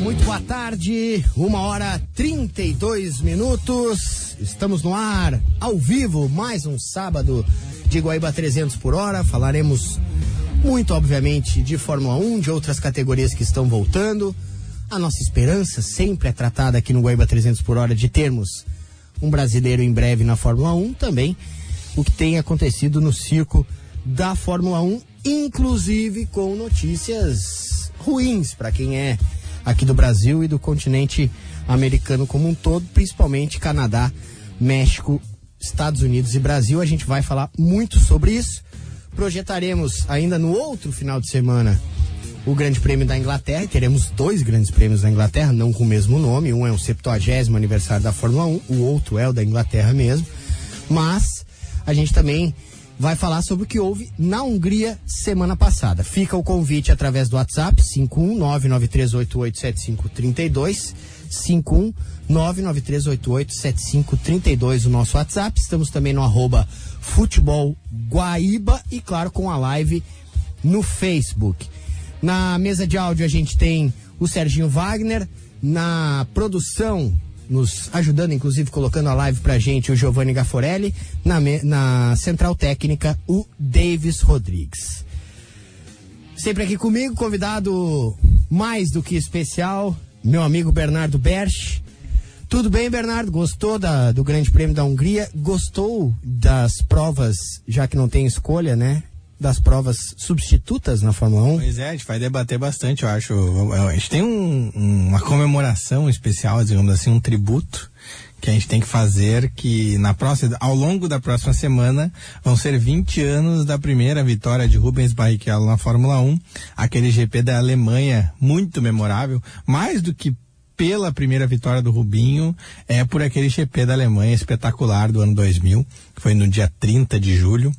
muito boa tarde. Uma hora 32 minutos. Estamos no ar, ao vivo, mais um sábado de Guaíba 300 por hora. Falaremos muito, obviamente, de Fórmula 1, de outras categorias que estão voltando. A nossa esperança sempre é tratada aqui no Guaíba 300 por hora de termos um brasileiro em breve na Fórmula 1 também. O que tem acontecido no circo da Fórmula 1, inclusive com notícias ruins para quem é aqui do Brasil e do continente americano como um todo, principalmente Canadá, México, Estados Unidos e Brasil. A gente vai falar muito sobre isso. Projetaremos ainda no outro final de semana o Grande Prêmio da Inglaterra. Teremos dois grandes prêmios da Inglaterra, não com o mesmo nome. Um é o 70 aniversário da Fórmula 1, o outro é o da Inglaterra mesmo. Mas a gente também vai falar sobre o que houve na Hungria semana passada. Fica o convite através do WhatsApp 51993887532, 51993887532 o nosso WhatsApp. Estamos também no arroba futebol Guaíba e claro com a live no Facebook. Na mesa de áudio a gente tem o Serginho Wagner, na produção nos ajudando, inclusive colocando a live pra gente, o Giovanni Gaforelli, na, na central técnica, o Davis Rodrigues. Sempre aqui comigo, convidado mais do que especial, meu amigo Bernardo Berch. Tudo bem, Bernardo? Gostou da, do Grande Prêmio da Hungria? Gostou das provas, já que não tem escolha, né? Das provas substitutas na Fórmula 1? Pois é, a gente vai debater bastante, eu acho. A gente tem um, uma comemoração especial, digamos assim, um tributo que a gente tem que fazer que na próxima, ao longo da próxima semana vão ser 20 anos da primeira vitória de Rubens Barrichello na Fórmula 1, aquele GP da Alemanha muito memorável, mais do que pela primeira vitória do Rubinho, é por aquele GP da Alemanha espetacular do ano 2000, que foi no dia 30 de julho.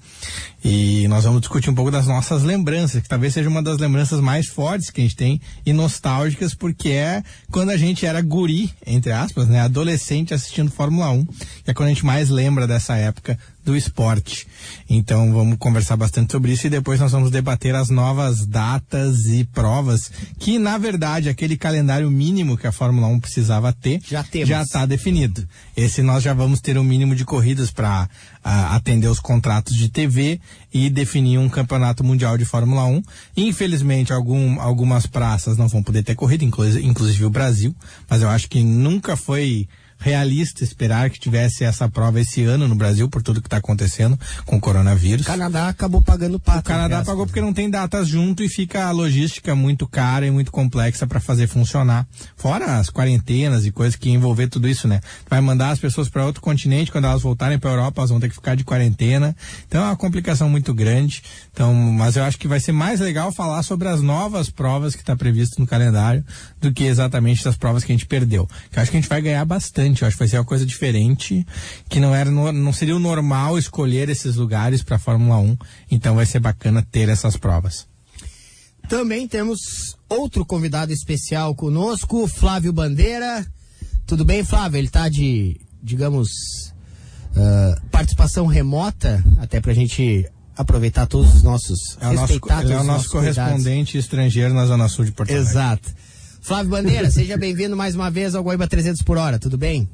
E nós vamos discutir um pouco das nossas lembranças, que talvez seja uma das lembranças mais fortes que a gente tem e nostálgicas, porque é quando a gente era guri, entre aspas, né, adolescente assistindo Fórmula 1, que é quando a gente mais lembra dessa época do esporte. Então vamos conversar bastante sobre isso e depois nós vamos debater as novas datas e provas que na verdade aquele calendário mínimo que a Fórmula 1 precisava ter já está definido. Esse nós já vamos ter um mínimo de corridas para atender os contratos de TV e definir um campeonato mundial de Fórmula 1. Infelizmente, algum, algumas praças não vão poder ter corrida, inclusive, inclusive o Brasil, mas eu acho que nunca foi realista esperar que tivesse essa prova esse ano no Brasil por tudo que está acontecendo com o coronavírus. O Canadá acabou pagando pato. O Canadá pagou porque não tem datas junto e fica a logística muito cara e muito complexa para fazer funcionar. Fora as quarentenas e coisas que envolver tudo isso, né? Vai mandar as pessoas para outro continente, quando elas voltarem para Europa, elas vão ter que ficar de quarentena. Então é uma complicação muito grande. Então, mas eu acho que vai ser mais legal falar sobre as novas provas que está previsto no calendário do que exatamente das provas que a gente perdeu. Que eu acho que a gente vai ganhar bastante. Eu acho que vai ser uma coisa diferente, que não era não seria o normal escolher esses lugares para Fórmula 1. Então vai ser bacana ter essas provas. Também temos outro convidado especial conosco, Flávio Bandeira. Tudo bem, Flávio? Ele está de, digamos, uh, participação remota, até para a gente aproveitar todos os nossos. É o nosso, ele é o nosso correspondente cuidados. estrangeiro na Zona Sul de Porto Alegre. Exato. Flávio Bandeira, seja bem-vindo mais uma vez ao Guaíba 300 por hora, tudo bem?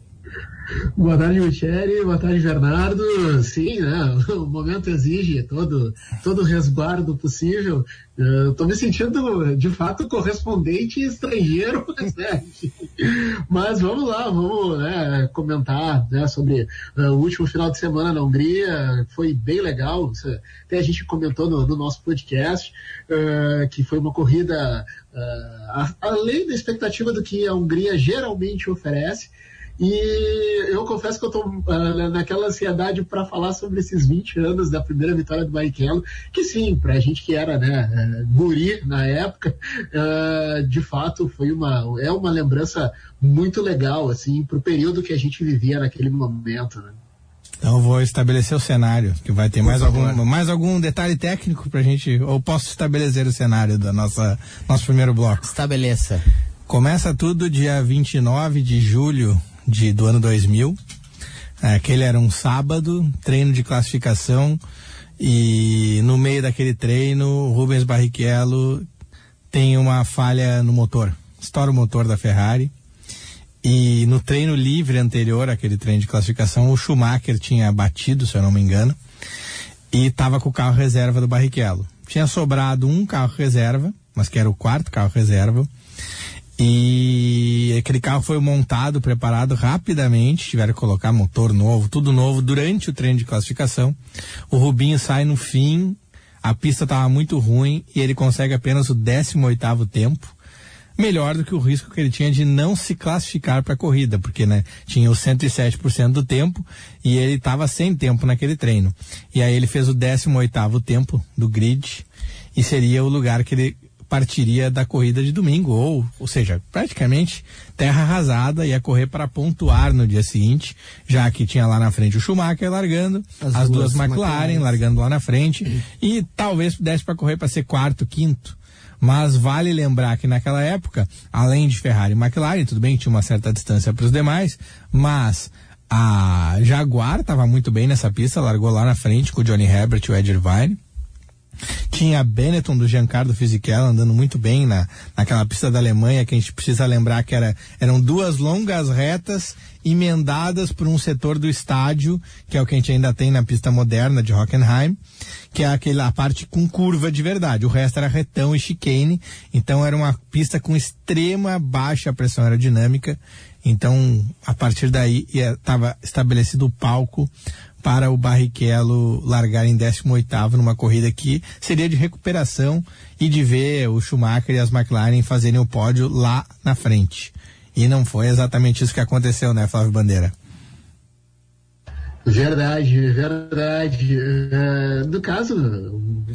Boa tarde, Michele. Boa tarde, Bernardo. Sim, né? O momento exige todo, todo resguardo possível. Estou me sentindo, de fato, correspondente estrangeiro. Né? Mas vamos lá, vamos né, comentar né, sobre uh, o último final de semana na Hungria. Foi bem legal. Até a gente comentou no, no nosso podcast uh, que foi uma corrida uh, além da expectativa do que a Hungria geralmente oferece. E eu confesso que eu estou uh, naquela ansiedade para falar sobre esses 20 anos da primeira vitória do Barrichello, que sim, para a gente que era né, uh, guri na época, uh, de fato foi uma, é uma lembrança muito legal assim, para o período que a gente vivia naquele momento. Né? Então eu vou estabelecer o cenário, que vai ter mais algum, mais algum detalhe técnico para a gente, ou posso estabelecer o cenário da nossa nosso primeiro bloco? Estabeleça. Começa tudo dia 29 de julho de, do ano 2000. É, aquele era um sábado, treino de classificação e no meio daquele treino, Rubens Barrichello tem uma falha no motor. estoura o motor da Ferrari. E no treino livre anterior, aquele treino de classificação, o Schumacher tinha batido, se eu não me engano, e estava com o carro reserva do Barrichello. Tinha sobrado um carro reserva, mas que era o quarto carro reserva, e aquele carro foi montado, preparado rapidamente, tiveram que colocar motor novo, tudo novo durante o treino de classificação. O Rubinho sai no fim, a pista estava muito ruim e ele consegue apenas o 18 oitavo tempo melhor do que o risco que ele tinha de não se classificar para a corrida, porque né, tinha os 107% do tempo e ele estava sem tempo naquele treino. E aí ele fez o 18º tempo do grid e seria o lugar que ele partiria da corrida de domingo, ou, ou seja, praticamente terra arrasada, ia correr para pontuar no dia seguinte, já que tinha lá na frente o Schumacher largando, as, as duas, duas McLaren, McLaren largando lá na frente, uhum. e talvez pudesse para correr para ser quarto, quinto. Mas vale lembrar que naquela época, além de Ferrari e McLaren, tudo bem tinha uma certa distância para os demais, mas a Jaguar estava muito bem nessa pista, largou lá na frente com o Johnny Herbert e o Ed Irvine. Tinha a Benetton do Giancarlo Fisichella andando muito bem na, naquela pista da Alemanha, que a gente precisa lembrar que era, eram duas longas retas emendadas por um setor do estádio, que é o que a gente ainda tem na pista moderna de Hockenheim, que é aquela parte com curva de verdade. O resto era retão e chicane, então era uma pista com extrema baixa pressão aerodinâmica. Então, a partir daí, estava estabelecido o palco para o Barrichello largar em 18 numa corrida que seria de recuperação e de ver o Schumacher e as McLaren fazerem o pódio lá na frente. E não foi exatamente isso que aconteceu, né, Flávio Bandeira? Verdade, verdade. Uh, no caso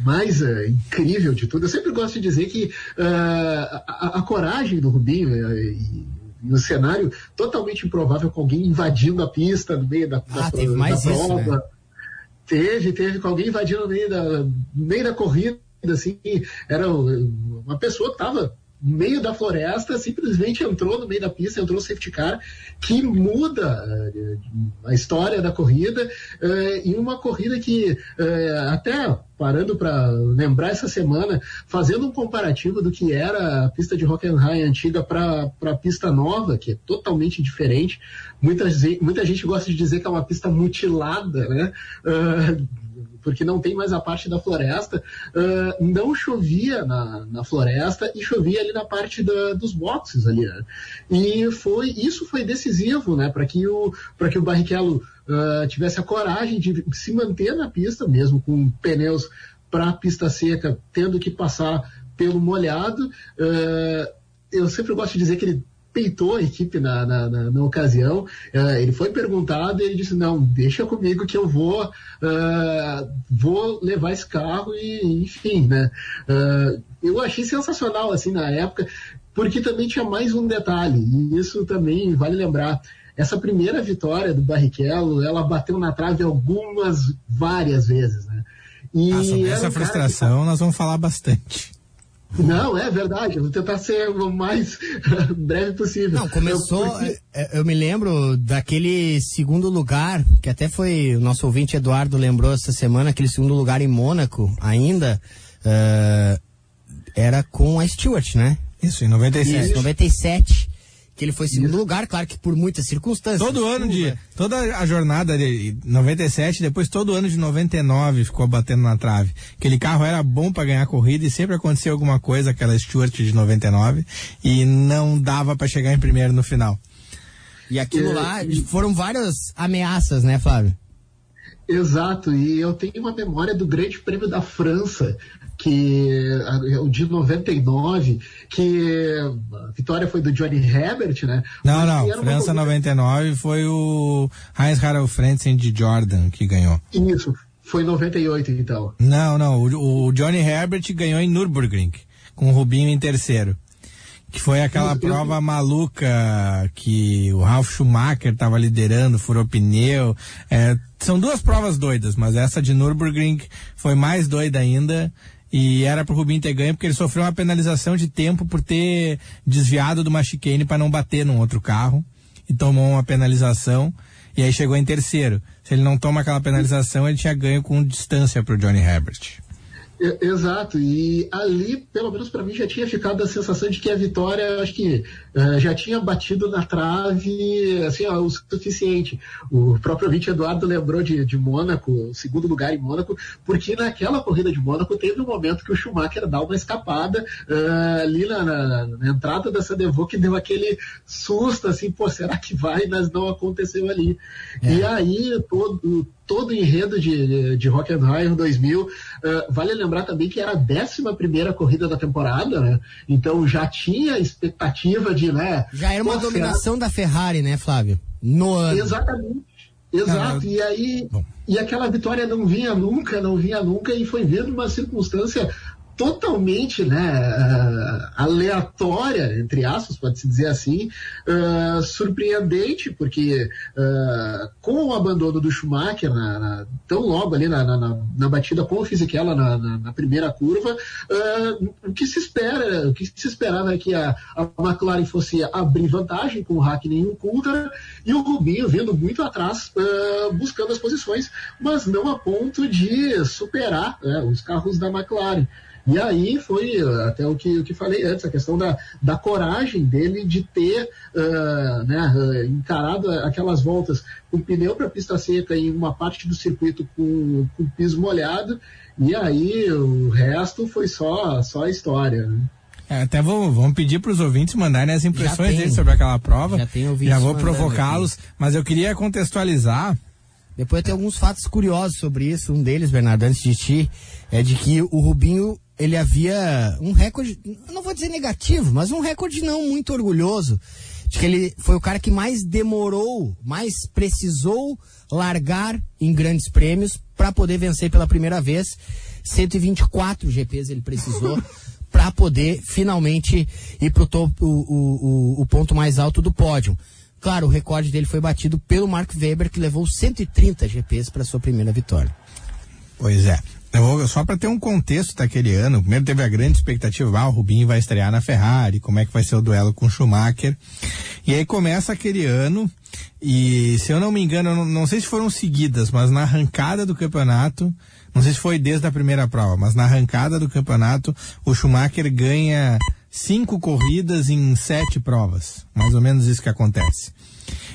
mais uh, incrível de tudo, eu sempre gosto de dizer que uh, a, a, coragem do Rubinho e no cenário totalmente improvável com alguém invadindo a pista no meio da, ah, teve mais da prova. Isso, né? Teve, teve com alguém invadindo no meio da, no meio da corrida, assim, era uma pessoa que estava meio da floresta, simplesmente entrou no meio da pista, entrou o safety car, que muda uh, a história da corrida, uh, e uma corrida que, uh, até parando para lembrar essa semana, fazendo um comparativo do que era a pista de Hockenheim antiga para a pista nova, que é totalmente diferente. Muita, muita gente gosta de dizer que é uma pista mutilada, né? Porque não tem mais a parte da floresta, uh, não chovia na, na floresta e chovia ali na parte da, dos boxes ali. Né? E foi isso foi decisivo, né, para que o para que o Barrichello uh, tivesse a coragem de se manter na pista, mesmo com pneus para a pista seca, tendo que passar pelo molhado. Uh, eu sempre gosto de dizer que ele peitou a equipe na, na, na, na ocasião. Uh, ele foi perguntado e ele disse: Não, deixa comigo que eu vou, uh, vou levar esse carro e, enfim, né? Uh, eu achei sensacional assim na época, porque também tinha mais um detalhe, e isso também vale lembrar. Essa primeira vitória do Barrichello, ela bateu na trave algumas, várias vezes, né? E ah, sobre essa frustração que... nós vamos falar bastante. Não, é verdade. Eu vou tentar ser o mais breve possível. Não, começou. Eu, porque... É, eu, me lembro daquele segundo lugar, que até foi o nosso ouvinte Eduardo lembrou essa semana, aquele segundo lugar em Mônaco ainda. Uh, era com a Stewart, né? Isso, em 97. Isso, 97 que ele foi segundo Isso. lugar, claro que por muitas circunstâncias. Todo ano de. Toda a jornada de 97, depois todo ano de 99 ficou batendo na trave. Aquele carro era bom para ganhar corrida e sempre acontecia alguma coisa, aquela Stuart de 99, e não dava para chegar em primeiro no final. E aquilo é, lá foram várias ameaças, né, Flávio? Exato, e eu tenho uma memória do Grande Prêmio da França, que o de 99, que a vitória foi do Johnny Herbert, né? Não, não, França corrida... 99 foi o Heinz Harald Frentzen de Jordan que ganhou. Isso, foi 98 então. Não, não, o, o Johnny Herbert ganhou em Nürburgring, com o Rubinho em terceiro. Que foi aquela eu, prova eu... maluca que o Ralf Schumacher estava liderando, furou pneu. É, são duas provas doidas, mas essa de Nürburgring foi mais doida ainda. E era pro Rubinho ter ganho porque ele sofreu uma penalização de tempo por ter desviado do uma para não bater num outro carro. E tomou uma penalização. E aí chegou em terceiro. Se ele não toma aquela penalização, ele tinha ganho com distância pro Johnny Herbert. Exato, e ali, pelo menos para mim, já tinha ficado a sensação de que a vitória, acho que uh, já tinha batido na trave, assim, ó, o suficiente. O próprio Vinte Eduardo lembrou de, de Mônaco, segundo lugar em Mônaco, porque naquela corrida de Mônaco teve um momento que o Schumacher dá uma escapada uh, ali na, na, na, entrada da Sandevaux que deu aquele susto, assim, pô, será que vai? Mas não aconteceu ali. É. E aí, todo todo o enredo de, de Hockenheim 2000. Uh, vale lembrar também que era a 11 primeira corrida da temporada, né? Então já tinha expectativa de, né? Já era uma dominação da Ferrari, né, Flávio? No ano. Exatamente. Exato. e aí, Bom. e aquela vitória não vinha nunca, não vinha nunca, e foi vendo uma circunstância totalmente né, uh, aleatória, entre aspas, pode-se dizer assim, uh, surpreendente, porque uh, com o abandono do Schumacher, na, na, tão logo ali na, na, batida com o Fisichella na, primeira curva, o que se espera, o que se esperava é que a, a McLaren fosse abrir vantagem com o Hackney e o Coulter, e o Rubinho vindo muito atrás, buscando as posições, mas não a ponto de superar né, os carros da McLaren. E aí foi uh, até o que, o que falei antes, a questão da, da coragem dele de ter uh, né, uh, encarado aquelas voltas com pneu para pista seca em uma parte do circuito com, com piso molhado, e aí o resto foi só, só história. Né? É, até vou, vamos pedir para os ouvintes mandarem as impressões deles sobre aquela prova. Já, Já vou provocá-los, mas eu queria contextualizar depois tem alguns fatos curiosos sobre isso. Um deles, Bernardo, antes de ti, é de que o Rubinho ele havia um recorde, não vou dizer negativo, mas um recorde não muito orgulhoso, de que ele foi o cara que mais demorou, mais precisou largar em grandes prêmios para poder vencer pela primeira vez. 124 GPs ele precisou para poder finalmente ir para o, o, o ponto mais alto do pódio. Claro, o recorde dele foi batido pelo Mark Webber, que levou 130 GPs para sua primeira vitória. Pois é. Vou, só para ter um contexto daquele ano, primeiro teve a grande expectativa, ah, o Rubinho vai estrear na Ferrari, como é que vai ser o duelo com o Schumacher. E aí começa aquele ano, e se eu não me engano, não, não sei se foram seguidas, mas na arrancada do campeonato, não sei se foi desde a primeira prova, mas na arrancada do campeonato, o Schumacher ganha cinco corridas em sete provas. Mais ou menos isso que acontece.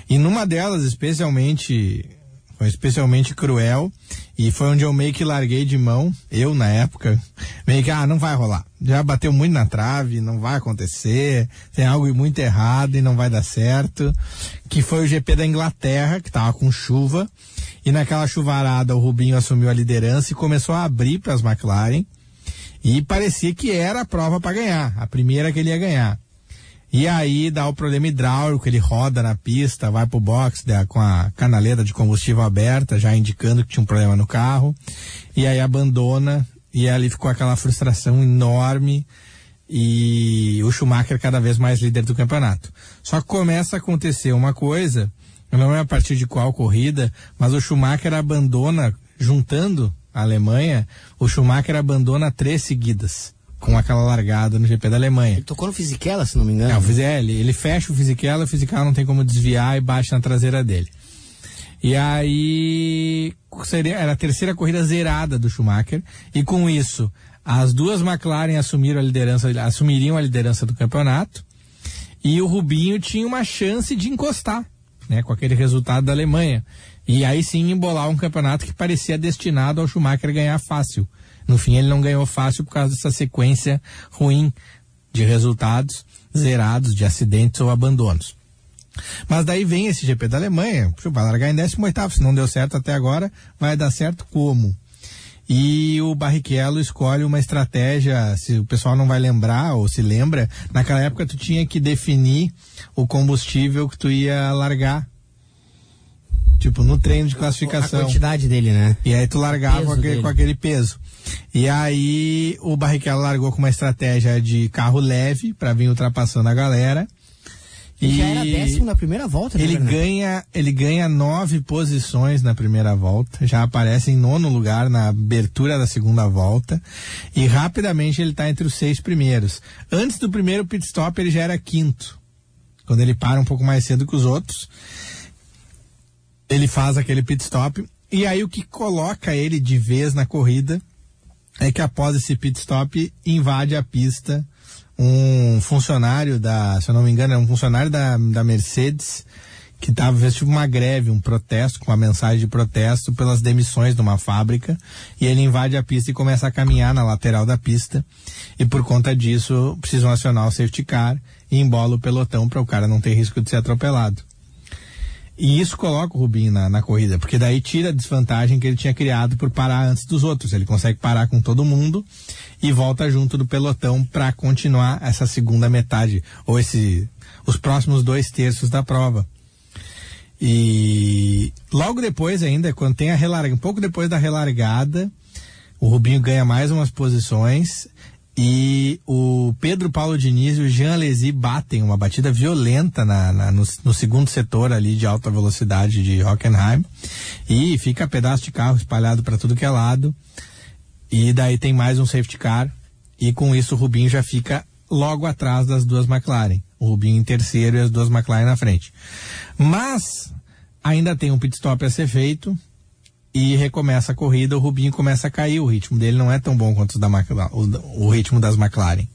E numa delas, especialmente foi especialmente cruel e foi onde eu meio que larguei de mão, eu na época, meio que, ah, não vai rolar. Já bateu muito na trave, não vai acontecer, tem algo muito errado e não vai dar certo. Que foi o GP da Inglaterra, que tava com chuva, e naquela chuvarada o Rubinho assumiu a liderança e começou a abrir para as McLaren. E parecia que era a prova para ganhar, a primeira que ele ia ganhar. E aí dá o problema hidráulico, ele roda na pista, vai pro box né, com a canaleta de combustível aberta, já indicando que tinha um problema no carro. E aí abandona, e ali ficou aquela frustração enorme. E o Schumacher cada vez mais líder do campeonato. Só que começa a acontecer uma coisa, não é a partir de qual corrida, mas o Schumacher abandona, juntando a Alemanha, o Schumacher abandona três seguidas com aquela largada no GP da Alemanha. Ele tocou no Fisichella, se não me engano. É, ele, ele fecha o Fisichella, o Fisichella não tem como desviar e bate na traseira dele. E aí seria, era a terceira corrida zerada do Schumacher e com isso as duas McLaren assumiram a liderança, assumiriam a liderança do campeonato e o Rubinho tinha uma chance de encostar, né, com aquele resultado da Alemanha. E aí sim embolar um campeonato que parecia destinado ao Schumacher ganhar fácil. No fim, ele não ganhou fácil por causa dessa sequência ruim de resultados zerados, de acidentes ou abandonos. Mas daí vem esse GP da Alemanha, vai largar em 18 se não deu certo até agora, vai dar certo como? E o Barrichello escolhe uma estratégia, se o pessoal não vai lembrar ou se lembra, naquela época tu tinha que definir o combustível que tu ia largar Tipo, no treino de classificação. A quantidade dele, né? E aí tu largava com aquele, com aquele, peso. E aí o Barrichello largou com uma estratégia de carro leve para vir ultrapassando a galera. E já era décimo na primeira volta, né, ele ganha Ele ganha nove posições na primeira volta, já aparece em nono lugar na abertura da segunda volta, e rapidamente ele está entre os seis primeiros. Antes do primeiro pit stop, ele já era quinto, quando ele para um pouco mais cedo que os outros ele faz aquele pit stop e aí o que coloca ele de vez na corrida é que após esse pit stop invade a pista um funcionário da, se eu não me engano, é um funcionário da, da Mercedes que estava fez tipo uma greve, um protesto, com uma mensagem de protesto pelas demissões de uma fábrica, e ele invade a pista e começa a caminhar na lateral da pista, e por conta disso precisam acionar o safety car e embola o pelotão para o cara não ter risco de ser atropelado. E isso coloca o Rubinho na, na, corrida, porque daí tira a desvantagem que ele tinha criado por parar antes dos outros. Ele consegue parar com todo mundo e volta junto do pelotão para continuar essa segunda metade, ou esse, os próximos dois terços da prova. E logo depois ainda, quando tem a relarga, um pouco depois da relargada, o Rubinho ganha mais umas posições e o Pedro Paulo Diniz e o Jean Alesi batem uma batida violenta na, na no, no, segundo setor ali de alta velocidade de Hockenheim. E fica pedaço de carro espalhado para tudo que é lado. E daí tem mais um safety car. E com isso o Rubinho já fica logo atrás das duas McLaren. O Rubinho em terceiro e as duas McLaren na frente. Mas ainda tem um pit stop a ser feito e recomeça a corrida, o Rubinho começa a cair, o ritmo dele não é tão bom quanto o, da o, o ritmo das McLaren.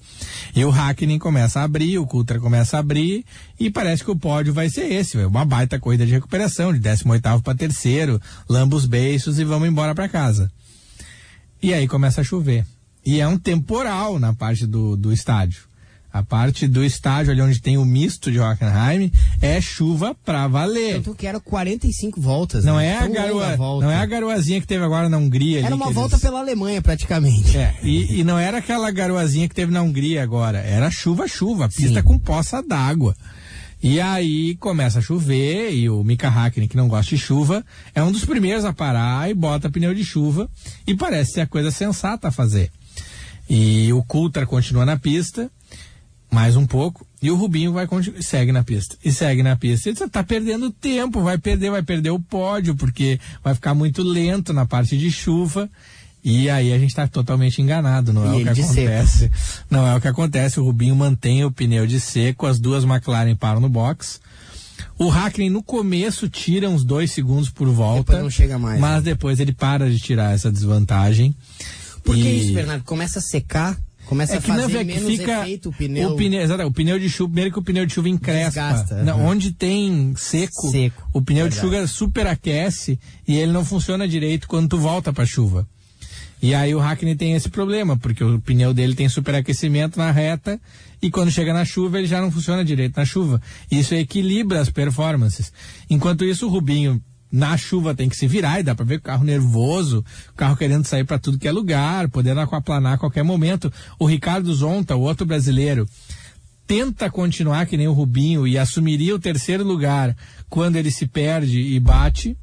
E o Hackney começa a abrir, o Coulter começa a abrir e parece que o pódio vai ser esse, uma baita corrida de recuperação, de 18º para terceiro, lamba os beiços e vamos embora para casa. E aí começa a chover. E é um temporal na parte do, do estádio. A parte do estádio ali onde tem o misto de Hockenheim é chuva pra valer. Tanto que era 45 voltas. Não né? é a garoa, não é a garoazinha que teve agora na Hungria. Era uma volta eles... pela Alemanha praticamente. É, e, e, não era aquela garoazinha que teve na Hungria agora. Era chuva, chuva, pista Sim. com poça d'água. E aí começa a chover e o Mika Hakkinen, que não gosta de chuva, é um dos primeiros a parar e bota pneu de chuva e parece ser a coisa sensata a fazer. E o Coulter continua na pista mais um pouco, e o Rubinho vai segue na pista. E segue na pista. Ele está perdendo tempo, vai perder, vai perder o pódio, porque vai ficar muito lento na parte de chuva. E aí a gente está totalmente enganado, não é e o que acontece. Seco. Não é o que acontece. O Rubinho mantém o pneu de seco, as duas McLaren param no box. O Hackney no começo tira uns dois segundos por volta. Depois não chega mais. Mas né? depois ele para de tirar essa desvantagem. Por que isso, Bernardo? Começa a secar Começa é que a fazer é que menos fica efeito o pneu. O pneu, exato, o pneu de chuva, primeiro que o pneu de chuva encrespa. Desgasta, não, uhum. Onde tem seco, seco o pneu verdade. de chuva superaquece e ele não funciona direito quando tu volta para chuva. E aí o Hackney tem esse problema, porque o pneu dele tem superaquecimento na reta e quando chega na chuva ele já não funciona direito na chuva. Isso equilibra as performances. Enquanto isso o Rubinho na chuva tem que se virar e dá para ver o carro nervoso, o carro querendo sair para tudo que é lugar, podendo aquaplanar a qualquer momento. O Ricardo Zonta, o outro brasileiro, tenta continuar que nem o Rubinho e assumiria o terceiro lugar quando ele se perde e bate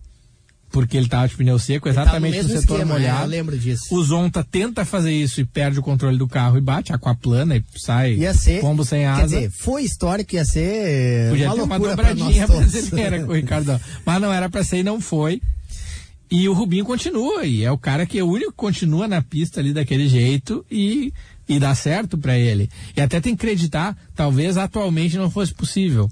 porque ele estava de pneu seco, exatamente no, no setor esquema, molhado. É, eu lembro disso. O Zonta tenta fazer isso e perde o controle do carro e bate, aquaplana e sai ia ser, pombo sem asa. Quer dizer, foi histórico, ia ser Podia uma ter uma dobradinha brasileira com o Ricardo. Mas não era para ser e não foi. E o Rubinho continua, e é o cara que é o único que continua na pista ali daquele jeito e, e dá certo para ele. E até tem que acreditar, talvez atualmente não fosse possível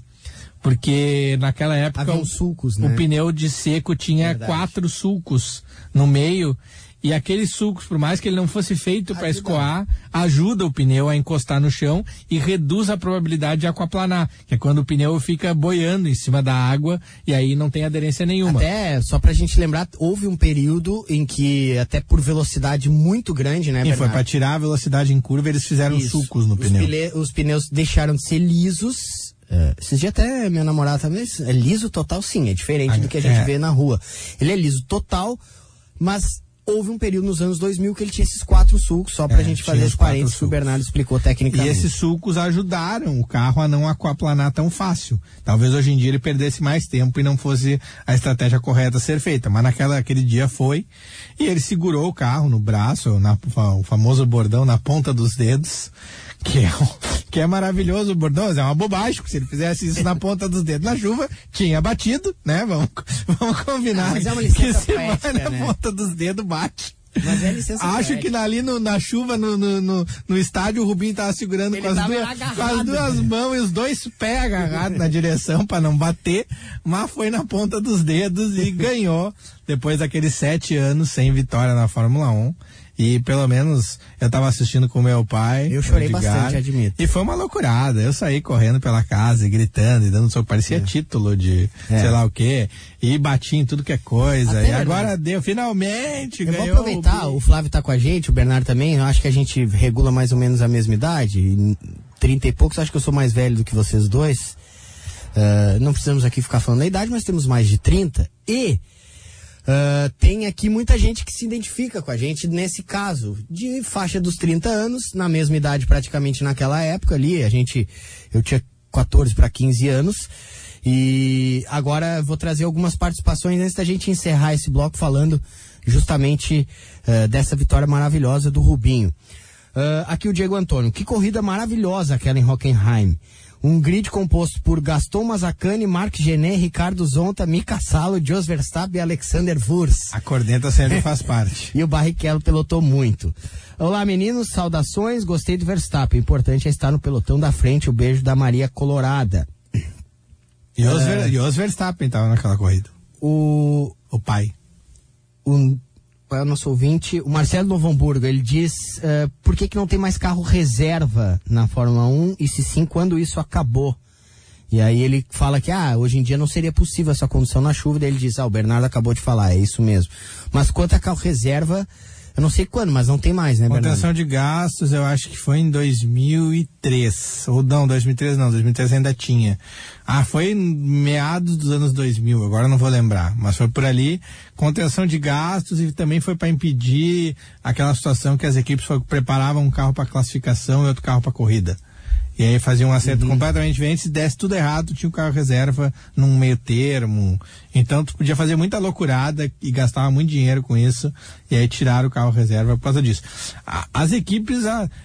porque naquela época o, sulcos, né? o pneu de seco tinha Verdade. quatro sulcos no meio e aqueles sulcos, por mais que ele não fosse feito para escoar, ajuda o pneu a encostar no chão e reduz a probabilidade de aquaplanar, que é quando o pneu fica boiando em cima da água e aí não tem aderência nenhuma. Até, só pra gente lembrar, houve um período em que, até por velocidade muito grande, né, E foi para tirar a velocidade em curva, eles fizeram Isso. sulcos no os pneu. Pile, os pneus deixaram de ser lisos Uh, esses dias até minha namorada também é liso total, sim, é diferente do que a gente é. vê na rua. Ele é liso total, mas houve um período nos anos 2000 que ele tinha esses quatro sulcos, só pra é, gente fazer os parênteses que o Bernardo explicou tecnicamente. E esses sulcos ajudaram o carro a não aquaplanar tão fácil. Talvez hoje em dia ele perdesse mais tempo e não fosse a estratégia correta a ser feita, mas naquela aquele dia foi. E ele segurou o carro no braço, na, o famoso bordão na ponta dos dedos que é, que é maravilhoso o bordão, é uma bobagem, se ele fizesse isso na ponta dos dedos na chuva, tinha batido, né? Vamos, vamos combinar. Ah, mas é uma que se vai na né? ponta dos dedos, bate. Mas é licença Acho que ali no, na chuva, no, no, no, no, estádio, o Rubinho tava segurando com as, duas, com as, duas, mãos e os dois pés agarrados na direção para não bater, mas foi na ponta dos dedos e ganhou depois daqueles sete anos sem vitória na Fórmula 1 E pelo menos eu tava assistindo com meu pai. Eu chorei bastante, admito. E foi uma loucurada. Eu saí correndo pela casa e gritando e dando soco. Parecia é. título de é. sei lá o quê. E bati em tudo que é coisa. Até e agora deu, finalmente. Eu vou aproveitar, o, o Flávio tá com a gente, o Bernardo também. Eu acho que a gente regula mais ou menos a mesma idade. Trinta e poucos, acho que eu sou mais velho do que vocês dois. Uh, não precisamos aqui ficar falando da idade, mas temos mais de 30. E Uh, tem aqui muita gente que se identifica com a gente nesse caso, de faixa dos 30 anos, na mesma idade praticamente naquela época ali, a gente, eu tinha 14 para 15 anos, e agora vou trazer algumas participações antes da gente encerrar esse bloco falando justamente uh, dessa vitória maravilhosa do Rubinho. Uh, aqui o Diego Antônio, que corrida maravilhosa aquela em Hockenheim. Um grid composto por Gaston Mazacane, Marc Genet, Ricardo Zonta, Mika Salo, Jos Verstappen e Alexander Wurz. A corneta sempre faz parte. e o Barrichello pelotou muito. Olá meninos, saudações, gostei do Verstappen. Importante é estar no pelotão da frente. O beijo da Maria Colorada. E os, é... Ver, Verstappen estava naquela corrida. O... O pai. O é o nosso ouvinte, o Marcelo Novo Hamburgo, ele diz uh, por que, que não tem mais carro reserva na Fórmula 1 e se sim, quando isso acabou? E aí ele fala que, ah, hoje em dia não seria possível essa condução na chuva, daí ele diz, ah, o Bernardo acabou de falar, é isso mesmo. Mas quanto a carro reserva, eu não sei quando, mas não tem mais, né, Bernardo? Contenção de gastos, eu acho que foi em 2003. Ou não, 2003 não, 2003 ainda tinha. Ah, foi meados dos anos 2000, agora não vou lembrar. Mas foi por ali. Contenção de gastos e também foi para impedir aquela situação que as equipes preparavam um carro para classificação e outro carro para corrida. E aí fazia um acerto uhum. completamente diferente, se desse tudo errado, tinha um carro reserva num meio termo. Então tu podia fazer muita loucurada e gastava muito dinheiro com isso. E aí tiraram o carro reserva por causa disso. as equipes,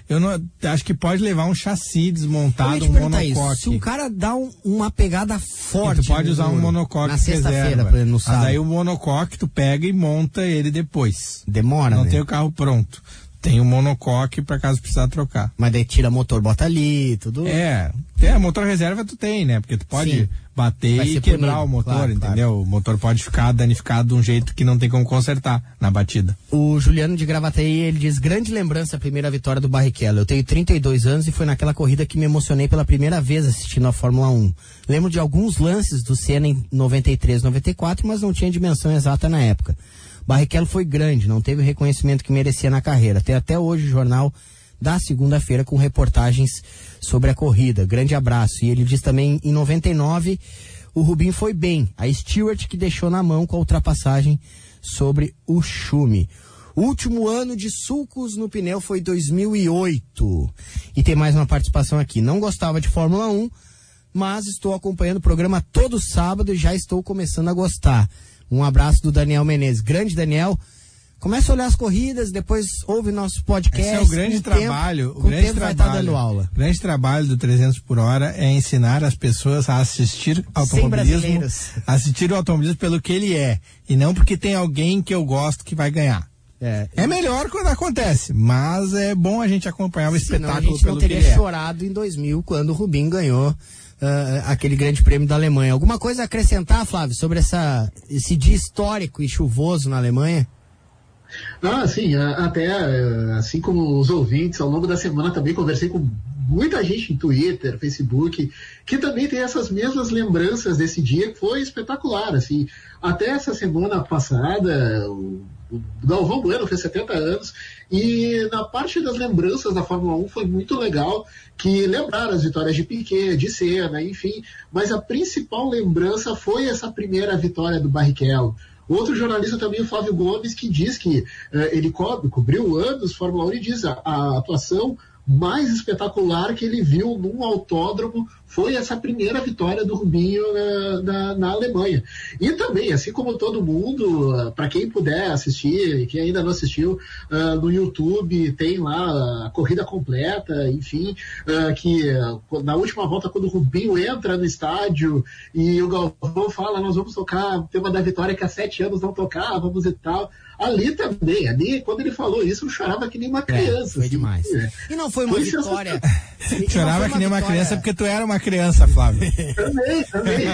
eu não acho que pode levar um chassi desmontado, um monocoque. Se o cara dá um, uma pegada forte. E tu pode usar um monocoque na sexta-feira, por exemplo, no sábado. Mas aí o monocoque tu pega e monta ele depois. Demora, Não né? tem o carro pronto. Tem um monocoque para caso precisar trocar. Mas daí tira motor, bota ali, tudo. É, tem a motor reserva tu tem, né? Porque tu pode Sim. bater e quebrar punido, o motor, claro, entendeu? Claro. O motor pode ficar danificado de um jeito que não tem como consertar na batida. O Juliano de Gravataí, ele diz, grande lembrança a primeira vitória do Barrichello. Eu tenho 32 anos e foi naquela corrida que me emocionei pela primeira vez assistindo a Fórmula 1. Lembro de alguns lances do Senna em 93, 94, mas não tinha dimensão exata na época. Barrichello foi grande, não teve o reconhecimento que merecia na carreira. Tem até hoje o jornal da segunda-feira com reportagens sobre a corrida. Grande abraço. E ele diz também em 99 o Rubinho foi bem. A Stewart que deixou na mão com a ultrapassagem sobre o Schumi. Último ano de sulcos no pneu foi 2008. E tem mais uma participação aqui. Não gostava de Fórmula 1, mas estou acompanhando o programa todo sábado e já estou começando a gostar. Um abraço do Daniel Menezes. Grande Daniel. Começa a olhar as corridas, depois ouve nosso podcast. Esse é o grande trabalho. Tempo, o grande tempo trabalho, vai estar dando aula. O grande trabalho do 300 por hora é ensinar as pessoas a assistir automobilismo, assistir o automobilismo pelo que ele é e não porque tem alguém que eu gosto que vai ganhar. É, é melhor quando acontece, mas é bom a gente acompanhar o Senão espetáculo a gente não teria é. chorado em 2000 quando o Rubinho ganhou uh, aquele grande prêmio da Alemanha. Alguma coisa a acrescentar, Flávio, sobre essa, esse dia histórico e chuvoso na Alemanha? Ah, sim, até assim como os ouvintes, ao longo da semana também conversei com muita gente em Twitter, Facebook, que também tem essas mesmas lembranças desse dia que foi espetacular, assim. Até essa semana passada, o o Galvão Bueno fez 70 anos e na parte das lembranças da Fórmula 1 foi muito legal que lembraram as vitórias de Piquet, de Senna, enfim, mas a principal lembrança foi essa primeira vitória do Barrichello. Outro jornalista também, o Flávio Gomes, que diz que uh, ele co cobriu anos Fórmula 1 e diz a, a atuação mais espetacular que ele viu num autódromo foi essa primeira vitória do Rubinho na, na, na Alemanha. E também, assim como todo mundo, para quem puder assistir, quem ainda não assistiu, uh, no YouTube tem lá a corrida completa, enfim, uh, que uh, na última volta, quando o Rubinho entra no estádio e o Galvão fala, nós vamos tocar o tema da vitória que há sete anos não tocávamos e tal. Ali também, ali, quando ele falou isso, eu chorava que nem uma é, criança. É, foi assim. demais. É. E não foi uma vitória. Chorava que nem uma criança porque tu era uma criança, Flávio. Também, também.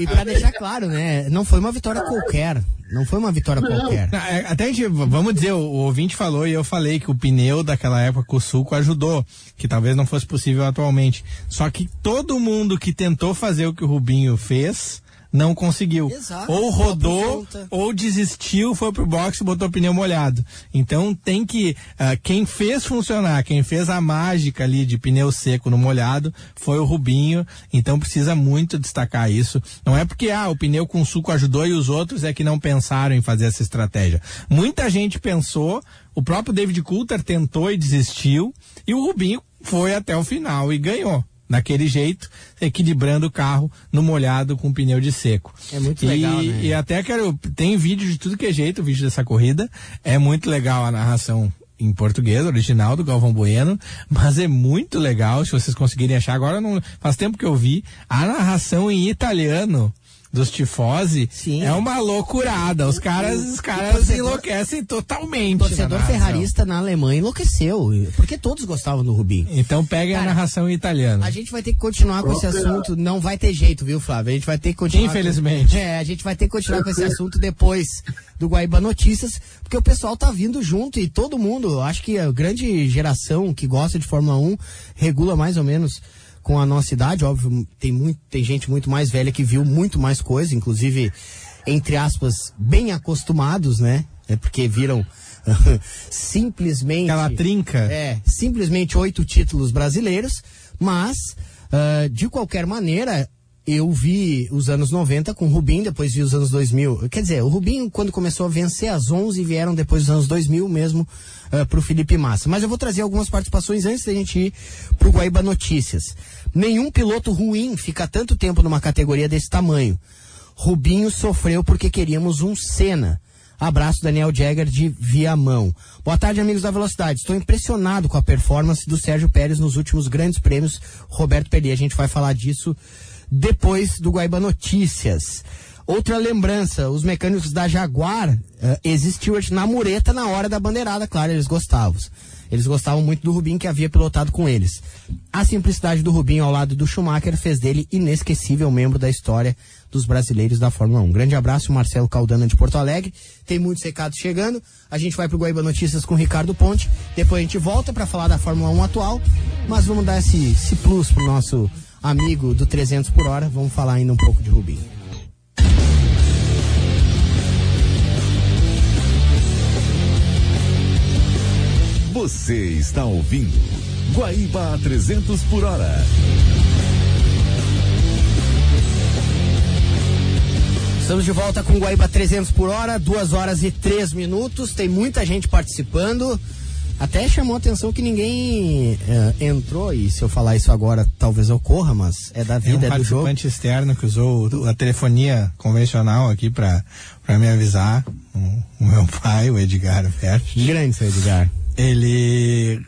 E pra deixar claro, né? Não foi uma vitória qualquer. Não foi uma vitória qualquer. É, Até a gente, vamos dizer, o, o ouvinte falou e eu falei que o pneu daquela época com o suco ajudou, que talvez não fosse possível atualmente. Só que todo mundo que tentou fazer o que o Rubinho fez, não conseguiu. Exato. Ou rodou, ou desistiu, foi pro boxe e botou o pneu molhado. Então tem que. ah, quem fez funcionar, quem fez a mágica ali de pneu seco no molhado foi o Rubinho. Então precisa muito destacar isso. Não é porque ah, o pneu com suco ajudou e os outros é que não pensaram em fazer essa estratégia. Muita gente pensou, o próprio David Coulter tentou e desistiu, e o Rubinho foi até o final e ganhou. Daquele jeito, equilibrando o carro no molhado com pneu de seco. É muito E- legal, né? E até quero. Tem vídeo de tudo que é jeito, o vídeo dessa corrida. É muito legal a narração em português, original do Galvão Bueno, mas é muito legal, se vocês conseguirem achar. Agora não faz tempo que eu vi a narração em italiano dos tifosi Sim. é uma loucurada. Os caras, os caras torcedor- enlouquecem totalmente. O torcedor na ferrarista na Alemanha enlouqueceu, porque todos gostavam do Rubinho. Então peguem a narração em italiano. A gente vai ter que continuar com esse assunto, não vai ter jeito, viu, Flávio? A gente vai ter que continuar. com- Infelizmente. É, a gente vai ter que continuar com esse assunto depois do Guaíba Notícias, porque o pessoal tá vindo junto e todo mundo, acho que a grande geração que gosta de Fórmula 1 regula mais ou menos com a nossa idade, óbvio, tem muito, tem gente muito mais velha que viu muito mais coisa, inclusive entre aspas, bem acostumados, né? É porque viram simplesmente Aquela trinca. é, simplesmente oito títulos brasileiros, mas, ah, de qualquer maneira, eu vi os anos 90 com o Rubinho, depois vi os anos 2000. Quer dizer, o Rubinho, quando começou a vencer as 11, vieram depois dos anos 2000 mesmo uh, para o Felipe Massa. Mas eu vou trazer algumas participações antes da gente ir para o Guaíba Notícias. Nenhum piloto ruim fica tanto tempo numa categoria desse tamanho. Rubinho sofreu porque queríamos um Senna. Abraço, Daniel Jagger de Viamão. Boa tarde, amigos da Velocidade. Estou impressionado com a performance do Sérgio Pérez nos últimos grandes prêmios Roberto Peli. A gente vai falar disso depois do Guaíba Notícias. Outra lembrança, os mecânicos da Jaguar, uh, na mureta na hora da bandeirada, claro, eles gostavam. Eles gostavam muito do Rubinho que havia pilotado com eles. A simplicidade do Rubinho ao lado do Schumacher fez dele inesquecível membro da história dos brasileiros da Fórmula 1. Grande abraço, Marcelo Caldana de Porto Alegre. Tem muitos recados chegando. A gente vai pro Guaíba Notícias com o Ricardo Ponte. Depois a gente volta para falar da Fórmula 1 atual. Mas vamos dar esse, esse plus pro nosso amigo do 300 por hora. Vamos falar ainda um pouco de Rubinho. Você está ouvindo Guaíba 300 por hora. Estamos de volta com Guaíba 300 por hora, 2 horas e 3 minutos. Tem muita gente participando. Até chamou a atenção que ninguém eh, entrou, e se eu falar isso agora talvez ocorra, mas é da Tem um vida, é do jogo. participante externo que usou o- a telefonia convencional aqui para me avisar, o, o meu pai, o Edgar Vert, Grande, seu Edgar. Ele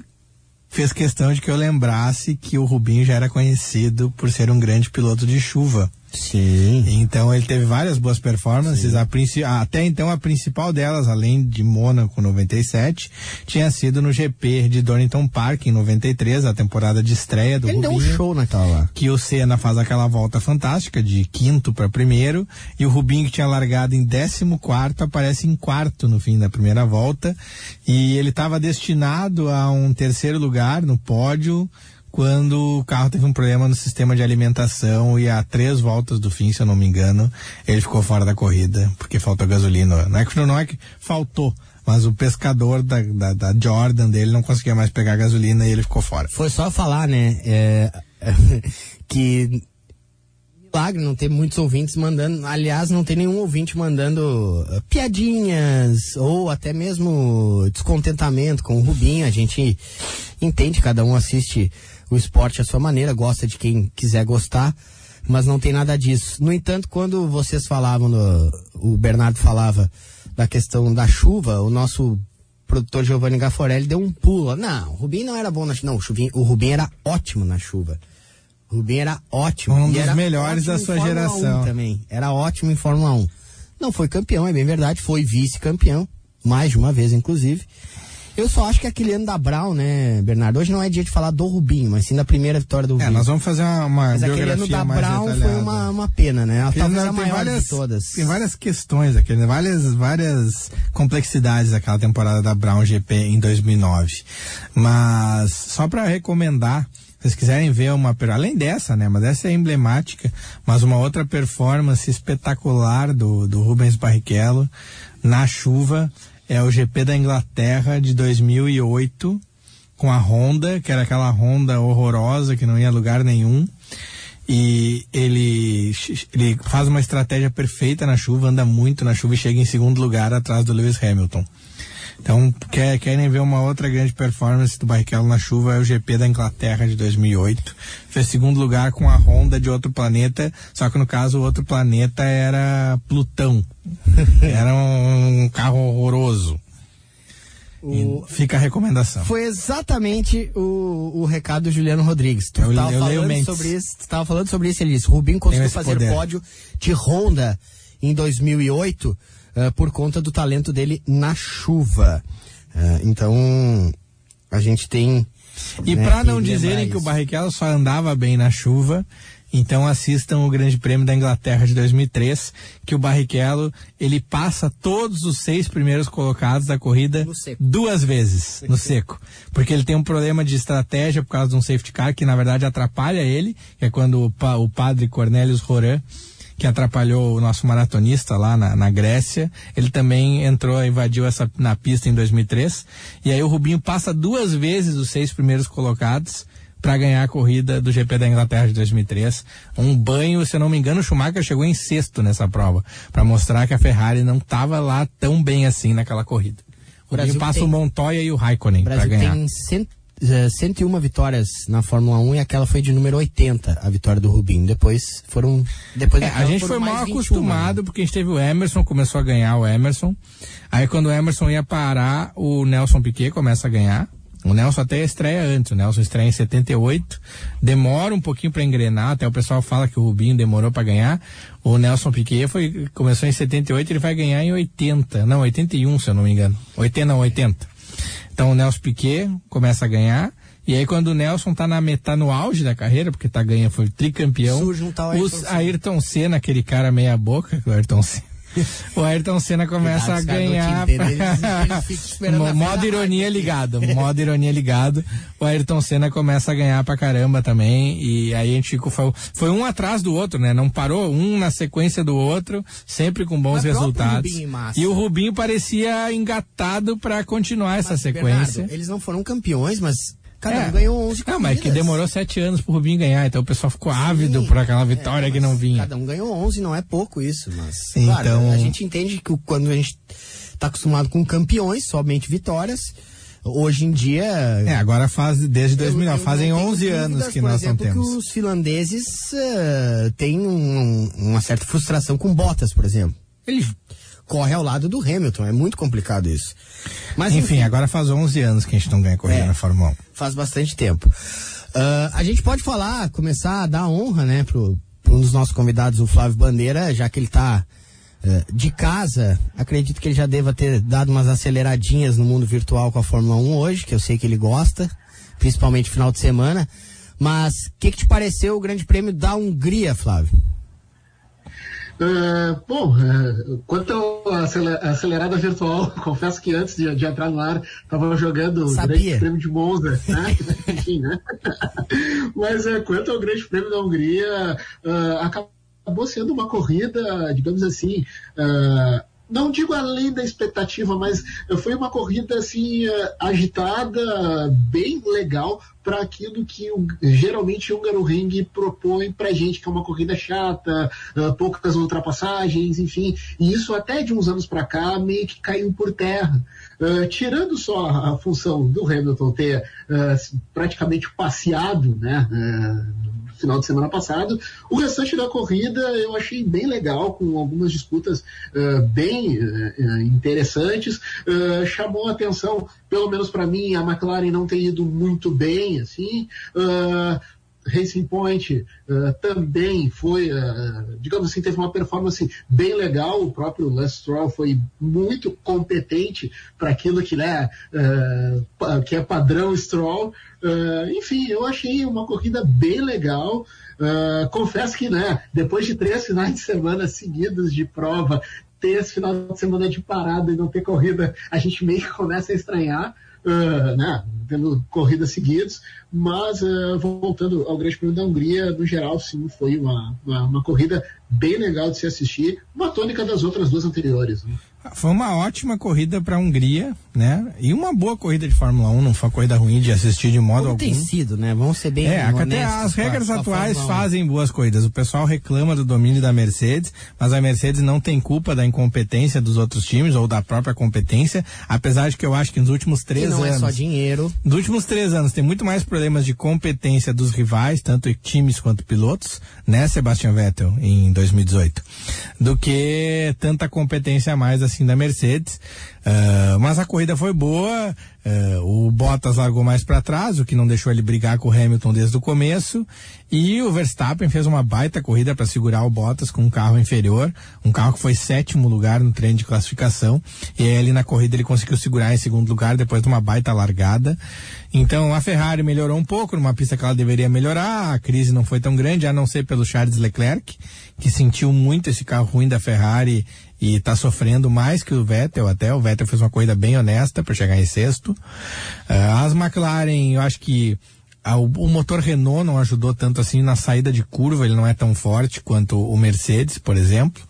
fez questão de que eu lembrasse que o Rubinho já era conhecido por ser um grande piloto de chuva. Sim. Então ele teve várias boas performances. Até então a principal delas, além de Mônaco 97, tinha sido no GP de Donington Park em 93, a temporada de estreia do Ele deu Rubinho um show naquela lá. que o Senna faz aquela volta fantástica de quinto para primeiro e o Rubinho que tinha largado em décimo quarto aparece em quarto no fim da primeira volta e ele estava destinado a um terceiro lugar no pódio quando o carro teve um problema no sistema de alimentação e a três voltas do fim, se eu não me engano, ele ficou fora da corrida porque faltou gasolina. Não é que, não é que faltou, mas o pescador da, da, da Jordan dele não conseguia mais pegar gasolina e ele ficou fora. Foi só falar, né? é, que milagre não ter muitos ouvintes mandando. Aliás, não tem nenhum ouvinte mandando eh, piadinhas ou até mesmo descontentamento com o Rubinho. A gente entende, cada um assiste o esporte à sua maneira, gosta de quem quiser gostar, mas não tem nada disso. No entanto, quando vocês falavam, no- o Bernardo falava da questão da chuva, o nosso produtor Giovanni Gaforelli deu um pulo. Não, o Rubinho não era bom na chuva. Não, o, Chuvinho- o Rubinho era ótimo na chuva. O Rubinho era ótimo. Um dos melhores da sua Fórmula geração. 1 também. Era ótimo em Fórmula 1. Não foi campeão, é bem verdade. Foi vice-campeão. Mais de uma vez, inclusive. Eu só acho que aquele ano da Brown, né, Bernardo? Hoje não é dia de falar do Rubinho, mas sim da primeira vitória do É, Rubinho. nós vamos fazer uma, uma mas aquele biografia ano da Brown foi detalhada. uma, uma pena, né? Porque Talvez a maior várias, de todas. Tem várias questões aqui, né? várias, várias complexidades daquela temporada da Brown GP em 2009. Mas só para recomendar, se vocês quiserem ver uma, além dessa, né? Mas essa é emblemática, mas uma outra performance espetacular do, do Rubens Barrichello na chuva é o GP da Inglaterra de 2008 com a Honda, que era aquela Honda horrorosa que não ia a lugar nenhum. E ele, ele faz uma estratégia perfeita na chuva, anda muito na chuva e chega em segundo lugar atrás do Lewis Hamilton. Então, quer, querem ver uma outra grande performance do Barrichello na chuva, é o GP da Inglaterra de 2008. Fez segundo lugar com a Honda de outro planeta, só que no caso o outro planeta era Plutão. era um carro horroroso. O- Fica a recomendação. Foi exatamente o, o recado do Juliano Rodrigues. Tu Eu- estava eu leio falando sobre isso, tu tava falando sobre isso, ele disse, Rubinho conseguiu fazer poder. pódio de Honda em 2008 eh, por conta do talento dele na chuva. Eh, então, a gente tem... E né, para não dizerem que o. Barrichello só andava bem na chuva, então assistam o Grande Prêmio da Inglaterra de 2003, que o Barrichello ele passa todos os seis primeiros colocados da corrida duas vezes no seco, porque ele tem um problema de estratégia por causa de um safety car que na verdade atrapalha ele, que é quando o, pa- o padre Cornelius Roran que atrapalhou o nosso maratonista lá na, na Grécia. Ele também entrou, invadiu essa na pista em 2003. E aí o Rubinho passa duas vezes os seis primeiros colocados para ganhar a corrida do GP da Inglaterra de 2003. Um banho, se eu não me engano, o Schumacher chegou em sexto nessa prova, para mostrar que a Ferrari não estava lá tão bem assim naquela corrida. O Brasil passa tem- o Montoya e o Raikkonen para ganhar. tem cento, eh, 101 vitórias na Fórmula 1 e aquela foi de número 80, a vitória do Rubinho. Depois foram... Depois É, a gente foi mal 21, acostumado né? porque a gente teve o Emerson, começou a ganhar o Emerson. Aí quando o Emerson ia parar, o Nelson Piquet começa a ganhar. O Nelson até estreia antes, o Nelson estreia em 78, demora um pouquinho para engrenar, até o pessoal fala que o Rubinho demorou para ganhar. O Nelson Piquet foi começou em 78, ele vai ganhar em 80, não, 81, se eu não me engano. 80 não, 80. Então o Nelson Piquet começa a ganhar. E aí quando o Nelson tá na metade no auge da carreira, porque tá ganhando, foi tricampeão, Surge um tal Ayrton os Senna. Ayrton Senna, aquele cara meia boca, o Ayrton Senna. O Ayrton Senna começa Cuidado, a ganhar. entendem, eles- eles modo ironia ligado, modo ironia ligado. O Ayrton Senna começa a ganhar pra caramba também. E aí a gente ficou. Foi, um atrás do outro, né? Não parou, um na sequência do outro, sempre com bons Mas resultados. Rubinho e o Rubinho parecia engatado pra continuar essa Mas, sequência. Bernardo, eles não foram campeões, mas cada É. um ganhou 11 Não, mas que corridas. demorou sete anos pro Rubinho ganhar, então o pessoal ficou ávido Sim, por aquela vitória é, que não vinha. Cada um ganhou 11, não é pouco isso, mas Então- claro, a gente entende que quando a gente tá acostumado com campeões, somente vitórias, hoje em dia É, agora faz desde 2009, eu- eu fazem não tenho 11 anos dúvidas, que nós não exemplo, temos. que os finlandeses eh, têm um- uma certa frustração com Bottas, por exemplo. Ele corre ao lado do Hamilton, é muito complicado isso. Mas Enfim, agora faz 11 anos que a gente não ganha corrida É. na Fórmula 1. faz bastante tempo. Ah, a gente pode falar, começar a dar honra, né, pro, pro um dos nossos convidados, o Flávio Bandeira, já que ele tá eh, de casa, acredito que ele já deva ter dado umas aceleradinhas no mundo virtual com a Fórmula 1 hoje, que eu sei que ele gosta, principalmente final de semana. Mas o que, que te pareceu o Grande Prêmio da Hungria, Flávio? É, bom, é, quanto à acele- acelerada virtual, confesso que antes de, de entrar no ar, estava jogando o Sabia. Grande Prêmio de Monza, né? Enfim, né? Mas é, quanto ao Grande Prêmio da Hungria, é, acabou sendo uma corrida, digamos assim, é, não digo além da expectativa, mas foi uma corrida assim eh, agitada, bem legal para aquilo que o, geralmente o Húngaro Ring propõe para gente, que é uma corrida chata, eh, poucas ultrapassagens, enfim. E isso até de uns anos para cá meio que caiu por terra. Eh, tirando só a função do Hamilton ter eh, praticamente passeado, né? eh, final de semana passado. O restante da corrida eu achei bem legal, com algumas disputas uh, bem uh, interessantes. Uh, chamou a atenção, pelo menos para mim, a McLaren não ter ido muito bem, assim. Racing Point uh, também foi, uh, digamos assim, teve uma performance bem legal. O próprio Les Stroll foi muito competente para aquilo que, né, uh, que é padrão Stroll. enfim, eu achei uma corrida bem legal. confesso que, né, depois de três finais de semana seguidos de prova, ter esse final de semana de parada e não ter corrida, a gente meio que começa a estranhar uh, né, tendo corridas seguidas, mas uh, voltando ao Grande Prêmio da Hungria, no geral, sim, foi uma, uma, uma, corrida bem legal de se assistir, uma tônica das outras duas anteriores. Né? Foi uma ótima corrida para a Hungria, né? E uma boa corrida de Fórmula 1, não foi uma corrida ruim de assistir de modo Como algum. tem sido, né? Vamos ser bem É, até as regras atuais fazem boas corridas. O pessoal reclama do domínio da Mercedes, mas a Mercedes não tem culpa da incompetência dos outros times ou da própria competência, apesar de que eu acho que nos últimos três não anos. não é só dinheiro. Nos últimos três anos tem muito mais problemas de competência dos rivais, tanto times quanto pilotos, né, Sebastian Vettel, em 2018, do que tanta competência a mais assim da Mercedes. Uh, mas a corrida foi boa, uh, o Bottas largou mais para trás, o que não deixou ele brigar com o Hamilton desde o começo, e o Verstappen fez uma baita corrida para segurar o Bottas com um carro inferior, um carro que foi sétimo lugar no treino de classificação, e ali na corrida ele conseguiu segurar em segundo lugar depois de uma baita largada. Então a Ferrari melhorou um pouco numa pista que ela deveria melhorar, a crise não foi tão grande, a não ser pelo Charles Leclerc, que sentiu muito esse carro ruim da Ferrari e está sofrendo mais que o Vettel até. O Vettel fez uma corrida bem honesta para chegar em sexto. Uh, as McLaren, eu acho que a, o, o, motor Renault não ajudou tanto assim na saída de curva, ele não é tão forte quanto o Mercedes, por exemplo.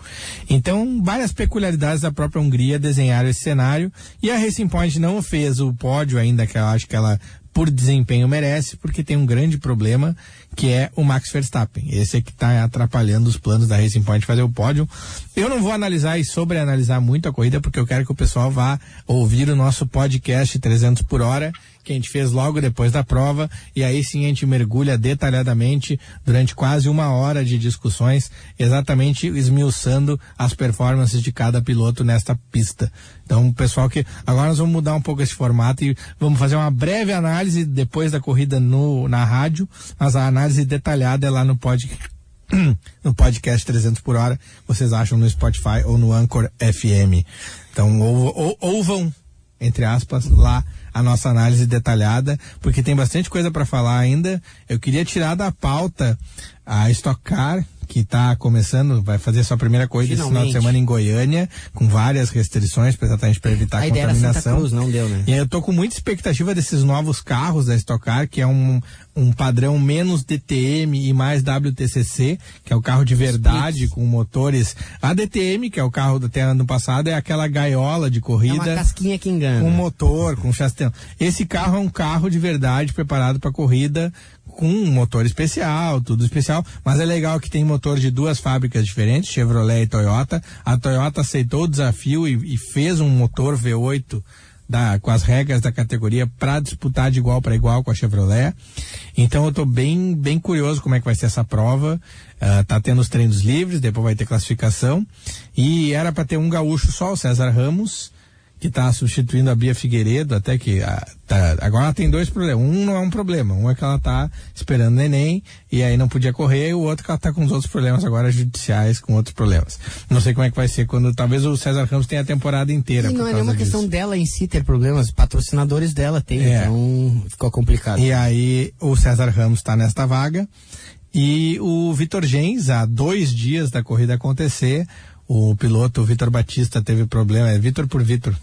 Então, várias peculiaridades da própria Hungria desenharam esse cenário e a Racing Point não fez o pódio ainda, que eu acho que ela por desempenho merece, porque tem um grande problema que é o Max Verstappen. Esse é que está atrapalhando os planos da Racing Point fazer o pódio. Eu não vou analisar e sobreanalisar muito a corrida, porque eu quero que o pessoal vá ouvir o nosso podcast 300 por hora que a gente fez logo depois da prova, e aí sim a gente mergulha detalhadamente durante quase uma hora de discussões, exatamente esmiuçando as performances de cada piloto nesta pista. Então, pessoal que agora nós vamos mudar um pouco esse formato e vamos fazer uma breve análise depois da corrida no na rádio, mas a análise detalhada é lá no podcast no podcast 300 por hora, vocês acham no Spotify ou no Anchor FM. Então, ou, ou, ouvam, entre aspas, lá a nossa análise detalhada, porque tem bastante coisa para falar ainda. Eu queria tirar da pauta a Stock Car, que está começando, vai fazer sua primeira corrida esse final de semana em Goiânia, com várias restrições, exatamente para evitar a contaminação. Cruz, não deu, né? E eu tô com muita expectativa desses novos carros da Stock Car, que é um, um padrão menos DTM e mais WTCC, que é o carro de verdade, com motores. A DTM, que é o carro até ano passado, é aquela gaiola de corrida. É uma casquinha que engana. Com motor, com chassi. Esse carro é um carro de verdade preparado para corrida, com um motor especial, tudo especial, mas é legal que tem motor de duas fábricas diferentes, Chevrolet e Toyota. A Toyota aceitou o desafio e, e fez um motor V8 da, com as regras da categoria para disputar de igual para igual com a Chevrolet. Então eu estou bem, bem curioso como é que vai ser essa prova. Uh, tá tendo os treinos livres, depois vai ter classificação. E era para ter um gaúcho só, o César Ramos que está substituindo a Bia Figueiredo, até que a, tá, agora ela tem dois problemas. Um não é um problema, um é que ela está esperando neném e aí não podia correr, e o outro que ela está com os outros problemas agora judiciais, com outros problemas. Não sei como é que vai ser quando talvez o César Ramos tenha a temporada inteira. E não é nenhuma questão dela em si ter problemas, patrocinadores dela tem, é. então ficou complicado. E aí o César Ramos está nesta vaga e o Vitor Gens, há dois dias da corrida acontecer, o piloto Vitor Batista teve problema, é Vitor por Vitor,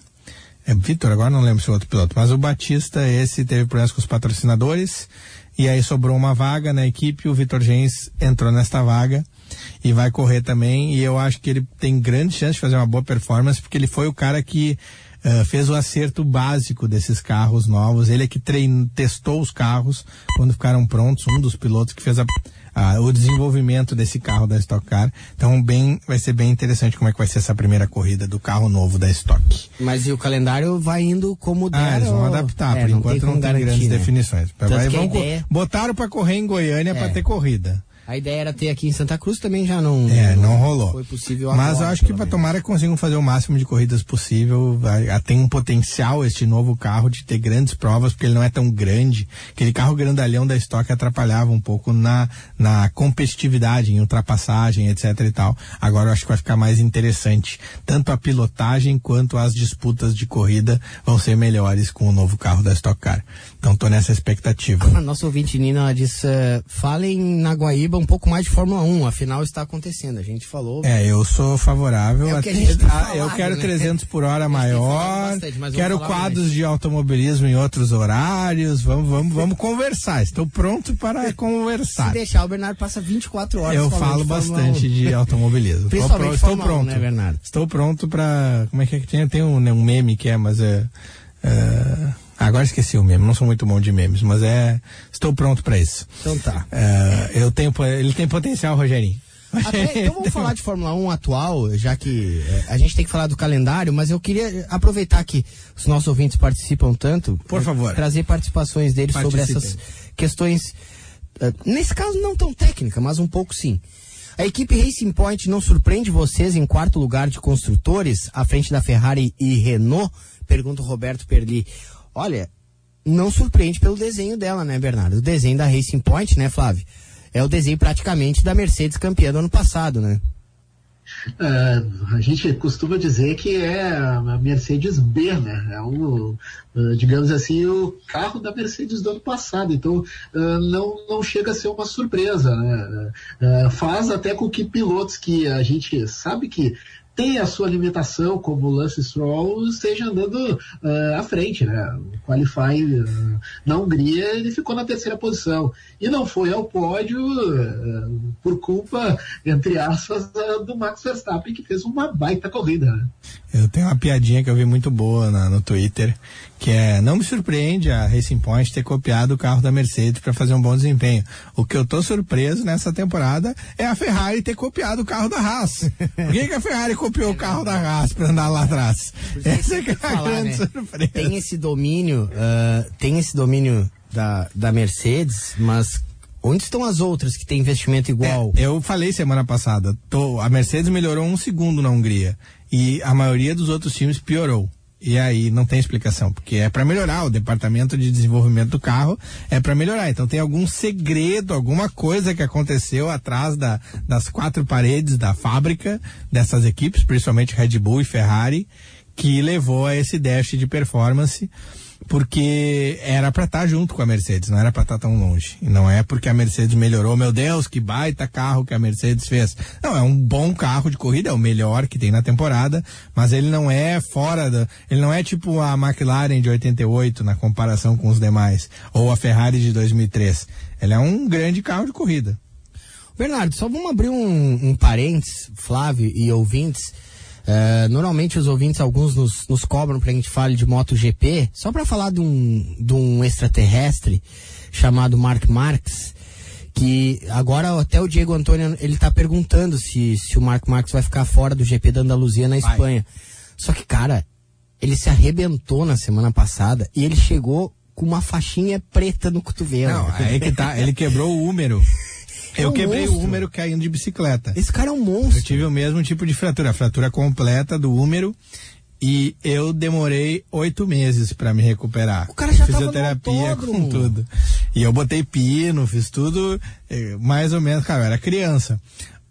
é Vitor, agora não lembro se é outro piloto, mas o Batista, esse teve problemas com os patrocinadores, e aí sobrou uma vaga na equipe, o Vitor Gens entrou nesta vaga e vai correr também, e eu acho que ele tem grande chance de fazer uma boa performance, porque ele foi o cara que uh, fez o acerto básico desses carros novos, ele é que trein, testou os carros quando ficaram prontos, um dos pilotos que fez a ah, o desenvolvimento desse carro da Stock Car. Então, bem, vai ser bem interessante como é que vai ser essa primeira corrida do carro novo da Stock. Mas e o calendário vai indo como der? Ah, eles vão ou... adaptar. É, por enquanto não tem, não tem grandes né? definições. Vai, vão, ideia... Botaram para correr em Goiânia é. para ter corrida. A ideia era ter aqui em Santa Cruz, também já não. É, não rolou. Foi possível Mas agora, eu acho que para tomara que consigam fazer o máximo de corridas possível. Tem um potencial este novo carro de ter grandes provas, porque ele não é tão grande. Aquele carro grandalhão da Stock atrapalhava um pouco na, na competitividade, em ultrapassagem, etc e tal. Agora eu acho que vai ficar mais interessante. Tanto a pilotagem quanto as disputas de corrida vão ser melhores com o novo carro da Stock Car. Então tô nessa expectativa. A nossa ouvinte Nina ela disse: eh, falem na Guaíba um pouco mais de Fórmula 1, afinal está acontecendo. A gente falou. É, eu sou favorável. É a que a gente tem ah, falado, eu quero né? 300 por hora falado maior. bastante, quero quadros mais. de automobilismo em outros horários. Vamos, vamos, vamos conversar. Estou pronto para Se conversar. deixar, o Bernardo passa 24 horas Eu falo de bastante 1. de automobilismo. Principalmente estou Fórmula 1, pronto. né, Bernardo? Estou pronto para. Como é que é que tem? Tem um, né, um meme que é, mas é. é, Agora esqueci o meme, não sou muito bom de memes, mas é. Estou pronto para isso. Então tá. É, eu tenho, ele tem potencial, Rogerinho. Até- então vamos falar de Fórmula 1 atual, já que eh, a gente tem que falar do calendário, mas eu queria aproveitar que os nossos ouvintes participam tanto. Por eh, favor. Trazer participações deles sobre essas questões, eh, nesse caso não tão técnica, mas um pouco sim. A equipe Racing Point não surpreende vocês em quarto lugar de construtores, à frente da Ferrari e Renault? Pergunta o Roberto Perli. Olha, não surpreende pelo desenho dela, né, Bernardo? O desenho da Racing Point, né, Flávio? É o desenho praticamente da Mercedes campeã do ano passado, né? É, a gente costuma dizer que é a Mercedes B, né? É o, eh, digamos assim, o carro da Mercedes do ano passado. Então, eh, não, não chega a ser uma surpresa, né? Faz até com que pilotos que a gente sabe que tem a sua limitação, como o Lance Stroll, esteja andando eh, à frente, né? O Qualify eh, na Hungria ele ficou na terceira posição e não foi ao pódio eh, por culpa, entre aspas, do Max Verstappen que fez uma baita corrida. Né? Eu tenho uma piadinha que eu vi muito boa na- no Twitter, que é não me surpreende a Racing Point ter copiado o carro da Mercedes para fazer um bom desempenho. O que eu tô surpreso nessa temporada é a Ferrari ter copiado o carro da Haas. Por que, que a Ferrari copiou o carro da Haas para andar lá atrás? Essa é, que é a falar, grande né? surpresa. Tem esse domínio, ah, tem esse domínio da, da Mercedes, mas onde estão as outras que têm investimento igual? É, eu falei semana passada, tô- a Mercedes melhorou um segundo na Hungria e a maioria dos outros times piorou. E aí não tem explicação, porque é para melhorar o departamento de desenvolvimento do carro, é para melhorar. Então tem algum segredo, alguma coisa que aconteceu atrás da- das quatro paredes da fábrica dessas equipes, principalmente Red Bull e Ferrari, que levou a esse dash de performance porque era para estar junto com a Mercedes, não era para estar tão longe. E não é porque a Mercedes melhorou, meu Deus, que baita carro que a Mercedes fez. Não, é um bom carro de corrida, é o melhor que tem na temporada, mas ele não é fora da, ele não é tipo a McLaren de 88 na comparação com os demais, ou a Ferrari de 2003. Ele é um grande carro de corrida. Bernardo, só vamos abrir um, um parênteses, Flávio e ouvintes. Eh, normalmente os ouvintes, alguns nos, nos cobram pra gente fale de MotoGP, só pra falar de um, de um extraterrestre chamado Mark Marques, que agora até o Diego Antônio, ele tá perguntando se, se o Mark Marques vai ficar fora do GP da Andaluzia na Vai. Espanha. Só que, cara, ele se arrebentou na semana passada e ele chegou com uma faixinha preta no cotovelo. Não, aí que tá, ele quebrou o húmero. É Eu um quebrei monstro. o húmero caindo de bicicleta. Esse cara é um Eu monstro. tive o mesmo tipo de fratura, a fratura completa do húmero. E eu demorei oito meses pra me recuperar. O cara já tava Fisioterapia com autódromo. tudo. E eu botei pino, fiz tudo, eh, mais ou menos, cara, eu era criança.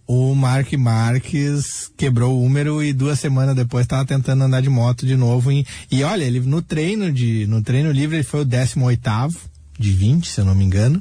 O Mark Marques quebrou o húmero e duas semanas depois estava tentando andar de moto de novo. em- e olha, ele no treino de no treino livre ele foi o 18 oitavo de 20, se eu não me engano.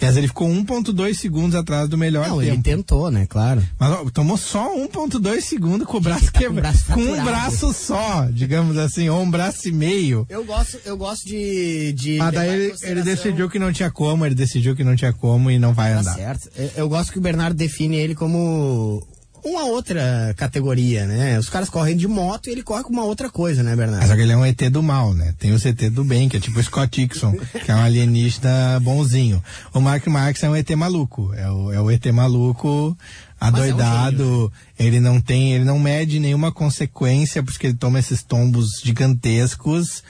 Mas ele ficou 1.2 segundos atrás do melhor Não, tempo. ele tentou, né? Claro. Mas ó, tomou só 1.2 segundos com o braço tá quebrado. Com um braço só, digamos assim, ou um braço e meio. Eu gosto, eu gosto de. de Mas daí ele, ele decidiu que não tinha como, ele decidiu que não tinha como e não vai Tá andar. certo. Eu, eu gosto que o Bernardo define ele como uma outra categoria, né? Os caras correm de moto e ele corre com uma outra coisa, né, Bernardo? só que ele é um ET do mal, né? Tem o CT do bem, que é tipo o Scott Dixon, que é um alienígena bonzinho. O Mark Marx é um ET maluco. É o, é o ET maluco adoidado. Ele não tem, ele não mede nenhuma consequência, porque ele toma esses tombos gigantescos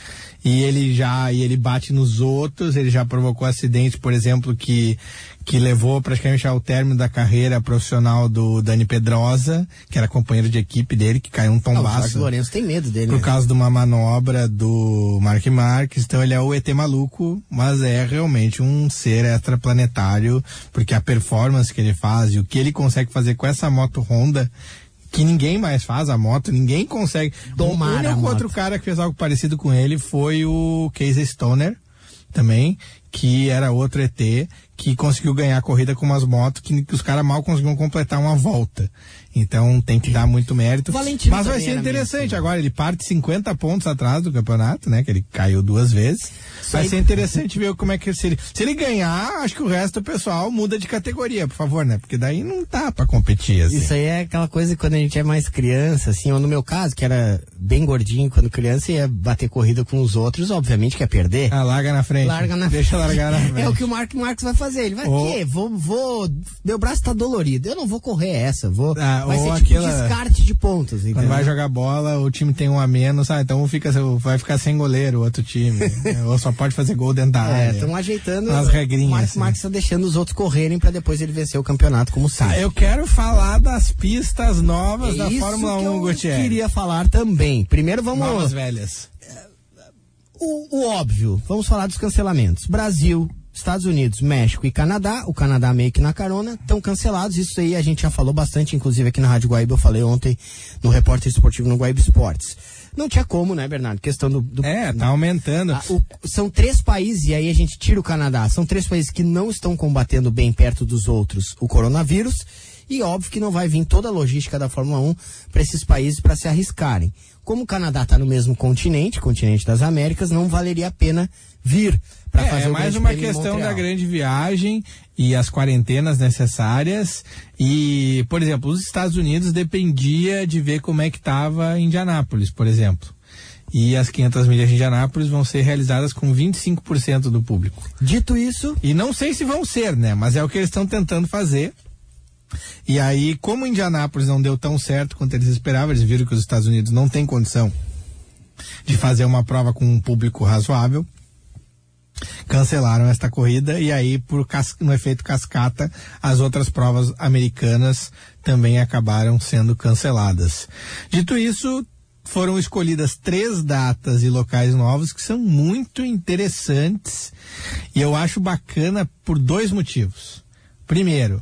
e ele já, e ele bate nos outros, ele já provocou acidentes, por exemplo, que que levou praticamente ao término da carreira profissional do Dani Pedrosa, que era companheiro de equipe dele, que caiu um o tombaço. Jorge Lourenço tem medo dele. Por né? causa de uma manobra do Mark Marques, então ele é o ET maluco, mas é realmente um ser extraplanetário, porque a performance que ele faz e o que ele consegue fazer com essa moto Honda, que ninguém mais faz a moto, ninguém consegue. O a único moto. outro cara que fez algo parecido com ele foi o Casey Stoner, também, que era outro ET, que conseguiu ganhar a corrida com umas motos que, que os caras mal conseguiam completar uma volta. Então tem que dar muito mérito. Valentino Mas vai ser interessante meio assim. agora, ele parte 50 pontos atrás do campeonato, né? Que ele caiu duas vezes. Vai aí- ser interessante ver como é que se ele, se ele ganhar, acho que o resto do pessoal muda de categoria, por favor, né? Porque daí não dá pra competir, assim. Isso aí é aquela coisa que quando a gente é mais criança, assim, ou no meu caso, que era bem gordinho quando criança, ia bater corrida com os outros, obviamente quer perder. Ah, larga na frente. Larga na Deixa frente. largar na frente. É o que o Mark Marques vai fazer. Ele vai, Ou- quê? Vou, vou, meu braço tá dolorido. Eu não vou correr essa. Vou, Ah, vai ou ser tipo aquela- descarte de pontos, Quando entendeu? vai jogar bola, o time tem um a menos, ah, então fica, vai ficar sem goleiro o outro time. É, Ou só pode fazer gol dentro da É, área. estão ajeitando. As regrinhas, O assim. Marques tá deixando os outros correrem pra depois ele vencer o campeonato como Tá, sempre. eu quero falar das pistas novas É da Fórmula que 1, eu Gutierrez. queria falar também. Primeiro vamos Novas velhas. o, o óbvio, vamos falar dos cancelamentos. Brasil, Estados Unidos, México e Canadá, o Canadá meio que na carona, estão cancelados. Isso aí a gente já falou bastante, inclusive aqui na Rádio Guaíba, eu falei ontem no repórter esportivo no Guaíba Esportes. Não tinha como, né, Bernardo? Questão do. do É, tá aumentando. Ah, o- são três países, e aí a gente tira o Canadá, são três países que não estão combatendo bem perto dos outros o coronavírus, e óbvio que não vai vir toda a logística da Fórmula 1 para esses países para se arriscarem. Como o Canadá está no mesmo continente, continente das Américas, não valeria a pena vir para É, fazer é mais uma questão da grande viagem e as quarentenas necessárias. E, por exemplo, os Estados Unidos dependia de ver como é que estava Indianápolis, por exemplo. E as 500 milhas de Indianápolis vão ser realizadas com 25% do público. Dito isso, E não sei se vão ser, né? Mas é o que eles estão tentando fazer. E aí, como Indianápolis não deu tão certo quanto eles esperavam, eles viram que os Estados Unidos não têm condição de fazer uma prova com um público razoável. Cancelaram esta corrida e aí, por no efeito cascata, as outras provas americanas também acabaram sendo canceladas. Dito isso, foram escolhidas três datas e locais novos que são muito interessantes e eu acho bacana por dois motivos. Primeiro,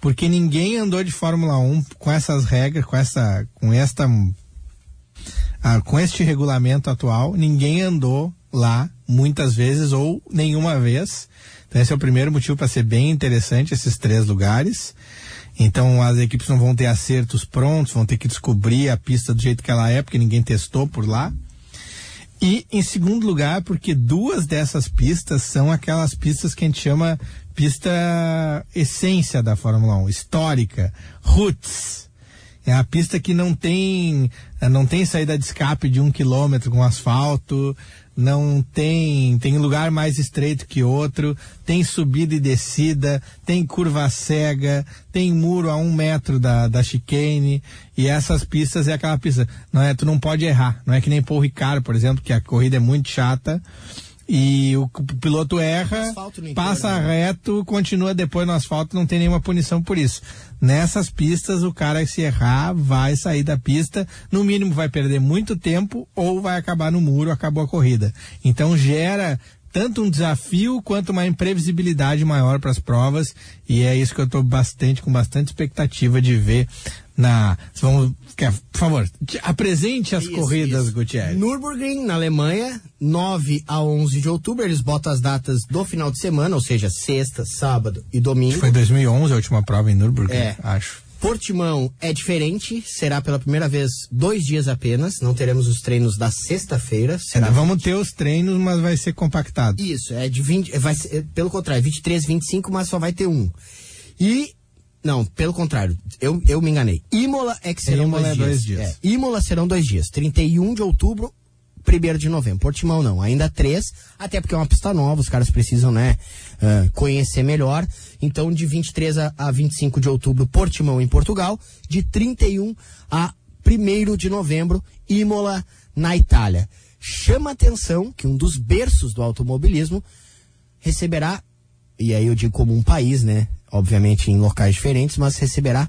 porque ninguém andou de Fórmula 1 com essas regras, com essa, com esta, ah, com este regulamento atual, ninguém andou lá muitas vezes ou nenhuma vez. Então esse é o primeiro motivo para ser bem interessante esses três lugares. Então as equipes não vão ter acertos prontos, vão ter que descobrir a pista do jeito que ela é, porque ninguém testou por lá. E em segundo lugar, porque duas dessas pistas são aquelas pistas que a gente chama pista essência da Fórmula 1, histórica, roots. É a pista que não tem, não tem saída de escape de um quilômetro com asfalto, não tem, tem lugar mais estreito que outro, tem subida e descida, tem curva cega, tem muro a um metro da, da chicane, e essas pistas é aquela pista, não é, tu não pode errar, não é que nem Paul Ricard, por exemplo, que a corrida é muito chata, e o, piloto erra, passa né? reto, continua depois no asfalto, não tem nenhuma punição por isso. Nessas pistas, o cara se errar, vai sair da pista, no mínimo vai perder muito tempo ou vai acabar no muro, acabou a corrida. Então gera tanto um desafio quanto uma imprevisibilidade maior para as provas e é isso que eu estou bastante com bastante expectativa de ver na vamos quer, por favor te- apresente as Isso, corridas isso. Gutierrez Nürburgring, na Alemanha, 9 a 11 de outubro. Eles botam as datas do final de semana, ou seja, sexta, sábado e domingo. foi 2011 a última prova em Nürburgring É. acho Portimão é diferente, será pela primeira vez dois dias apenas. Não teremos os treinos da sexta-feira. Será Ainda vamos ter os treinos, mas vai ser compactado. Isso, é de 20. Vai ser, é, pelo contrário, 23, 25, mas só vai ter um. E. Não, pelo contrário, eu, eu me enganei. Imola é que serão Imola dois, é dias. dois dias. É, Imola serão dois dias. 31 de outubro, 1 de novembro. Portimão não, ainda três, até porque é uma pista nova, os caras precisam, né, ah, conhecer melhor. Então, de 23 a, a 25 de outubro, Portimão em Portugal. De 31 a 1 de novembro, Imola na Itália. Chama atenção que um dos berços do automobilismo receberá e aí eu digo como um país, né? Obviamente em locais diferentes, mas receberá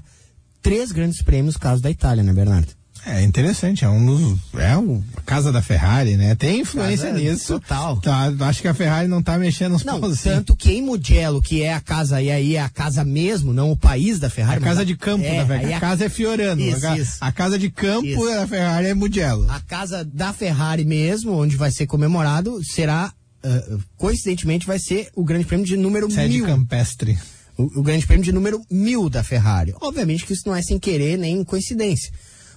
três grandes prêmios caso da Itália, né, Bernardo? É interessante, é um dos. É o, a casa da Ferrari, né? Tem influência Casa nisso. total. Tá, acho que a Ferrari não tá mexendo nos Não, pauzinhos. tanto que em Mugello, que é a casa, e aí é a casa mesmo, não o país da A Ferrari. mas casa de campo é, da Ferrari. aí A casa é Fiorano. Isso, a, isso. a casa de campo Isso. da Ferrari é Mugello. A casa da Ferrari mesmo, onde vai ser comemorado, será, ah, coincidentemente, vai ser o grande prêmio de número Sede mil. campestre. O, o grande prêmio de número mil da Ferrari. Obviamente que isso não é sem querer nem coincidência.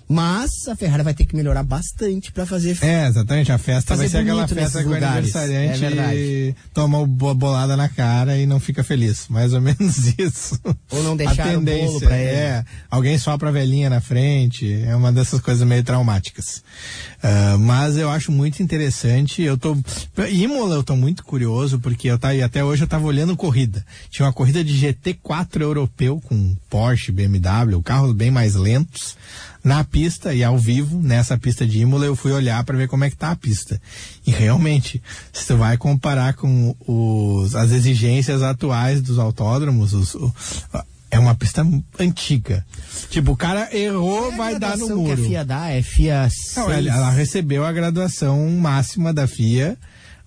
Mas a Ferrari vai ter que melhorar bastante para fazer. É, exatamente. A festa vai ser aquela festa que o aniversariante É verdade. toma o bo- bolada na cara e não fica feliz. Mais ou menos isso. Ou não A deixar o bolo tendência pra ele. é, alguém sopra a velhinha na frente, é uma dessas coisas meio traumáticas. Ah, mas eu acho muito interessante, eu tô, Imola eu tô muito curioso, porque eu tá, e até hoje eu tava olhando corrida. Tinha uma corrida de GT4 europeu com Porsche, BMW, carros bem mais lentos, na pista e ao vivo, nessa pista de Imola, eu fui olhar para ver como é que tá a pista. E realmente, se tu vai comparar com os, as exigências atuais dos autódromos, os, o- é uma pista antiga. Tipo, o cara errou, É vai dar no muro. Que a FIA dá é FIA Não, 6. ela, ela recebeu a graduação máxima da FIA,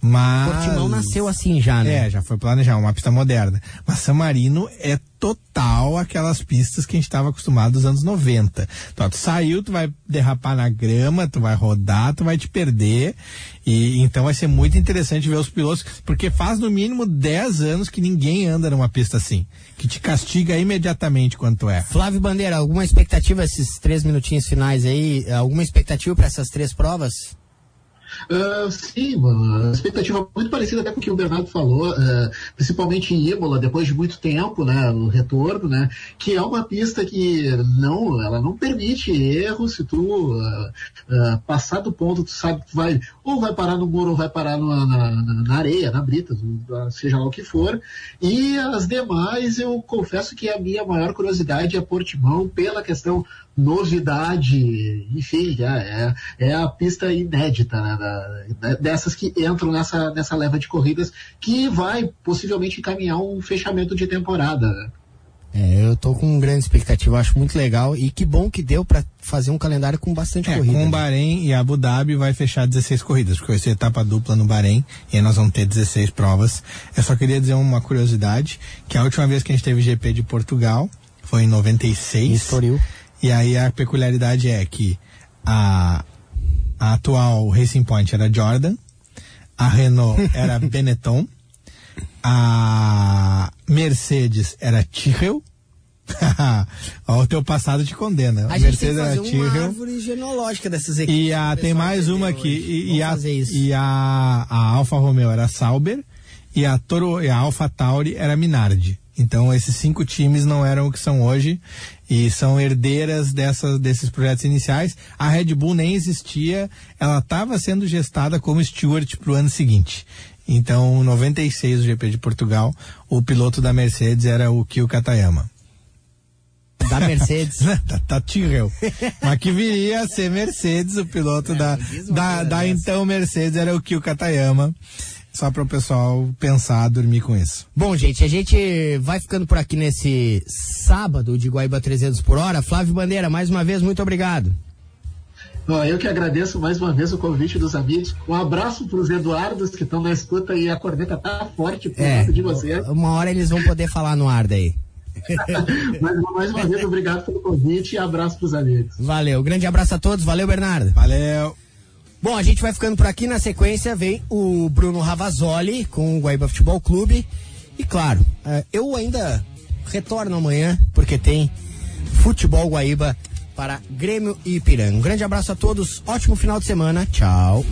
mas. Portimão nasceu assim já, né? É, já foi planejado, uma pista moderna. Mas San Marino é total aquelas pistas que a gente estava acostumado nos anos 90. Então, tu saiu, tu vai derrapar na grama, tu vai rodar, tu vai te perder. E então vai ser muito interessante ver os pilotos, porque faz no mínimo 10 anos que ninguém anda numa pista assim, que te castiga imediatamente tu erra. Flávio Bandeira, alguma expectativa esses três minutinhos finais aí? Alguma expectativa para essas três provas? Ah, sim, uma expectativa muito parecida até com o que o Bernardo falou, ah, principalmente em Imola, depois de muito tempo, né, o retorno, né, que é uma pista que não, ela não permite erro, se tu ah, passar do ponto, tu sabe que vai, ou vai parar no muro, ou vai parar na, na- na areia, na brita, seja lá o que for, e as demais, eu confesso que a minha maior curiosidade é Portimão, pela questão novidade, enfim, é, é, é a pista inédita, né, da- dessas que entram nessa, nessa leva de corridas que vai possivelmente encaminhar um fechamento de temporada. né. É, eu tô com grande expectativa, acho muito legal e que bom que deu para fazer um calendário com bastante É, corrida. com o né? Bahrein e Abu Dhabi vai fechar 16 corridas, porque vai ser etapa dupla no Bahrein e aí nós vamos ter 16 provas. Eu só queria dizer uma curiosidade, que a última vez que a gente teve GP de Portugal foi em 96. Em Estoril. E aí a peculiaridade é que a, a atual Racing Point era Jordan, a Renault era Benetton, a Mercedes era Tyrrell. Ó, o teu passado te condena. A A gente tem Mercedes que era fazer uma árvore genealógica dessas equipes. E a, tem mais uma aqui. hoje. E, e Vamos a, fazer isso. e a, a Alfa Romeo era Sauber e a, Toro, e a Alfa Tauri era Minardi. Então esses cinco times não eram o que são hoje e são herdeiras dessas, desses projetos iniciais. A Red Bull nem existia, ela estava sendo gestada como Stewart para o ano seguinte. Então, em 96, o GP de Portugal, o piloto da Mercedes era o Kyo Katayama. Da Mercedes. tá, tá Tyrrell. Mas que viria a ser Mercedes, o piloto da, uma da, da dessa. então Mercedes era o Kyo Katayama. Só para o pessoal pensar, dormir com isso. Bom, gente, a gente vai ficando por aqui nesse sábado de Guaíba 300 por hora. Flávio Bandeira, mais uma vez, muito obrigado. Eu que agradeço mais uma vez o convite dos amigos. Um abraço para os Eduardos que estão na escuta e a corneta tá forte por É, conta de você. uma hora eles vão poder falar no ar daí. Mas mais uma vez, obrigado pelo convite e abraço para os amigos. Valeu, grande abraço a todos, valeu Bernardo. Valeu! Bom, a gente vai ficando por aqui. Na sequência vem o Bruno Ravazoli com o Guaíba Futebol Clube. E claro, eh, eu ainda retorno amanhã, porque tem Futebol Guaíba para Grêmio e Ipiranga. Um grande abraço a todos, ótimo final de semana. Tchau.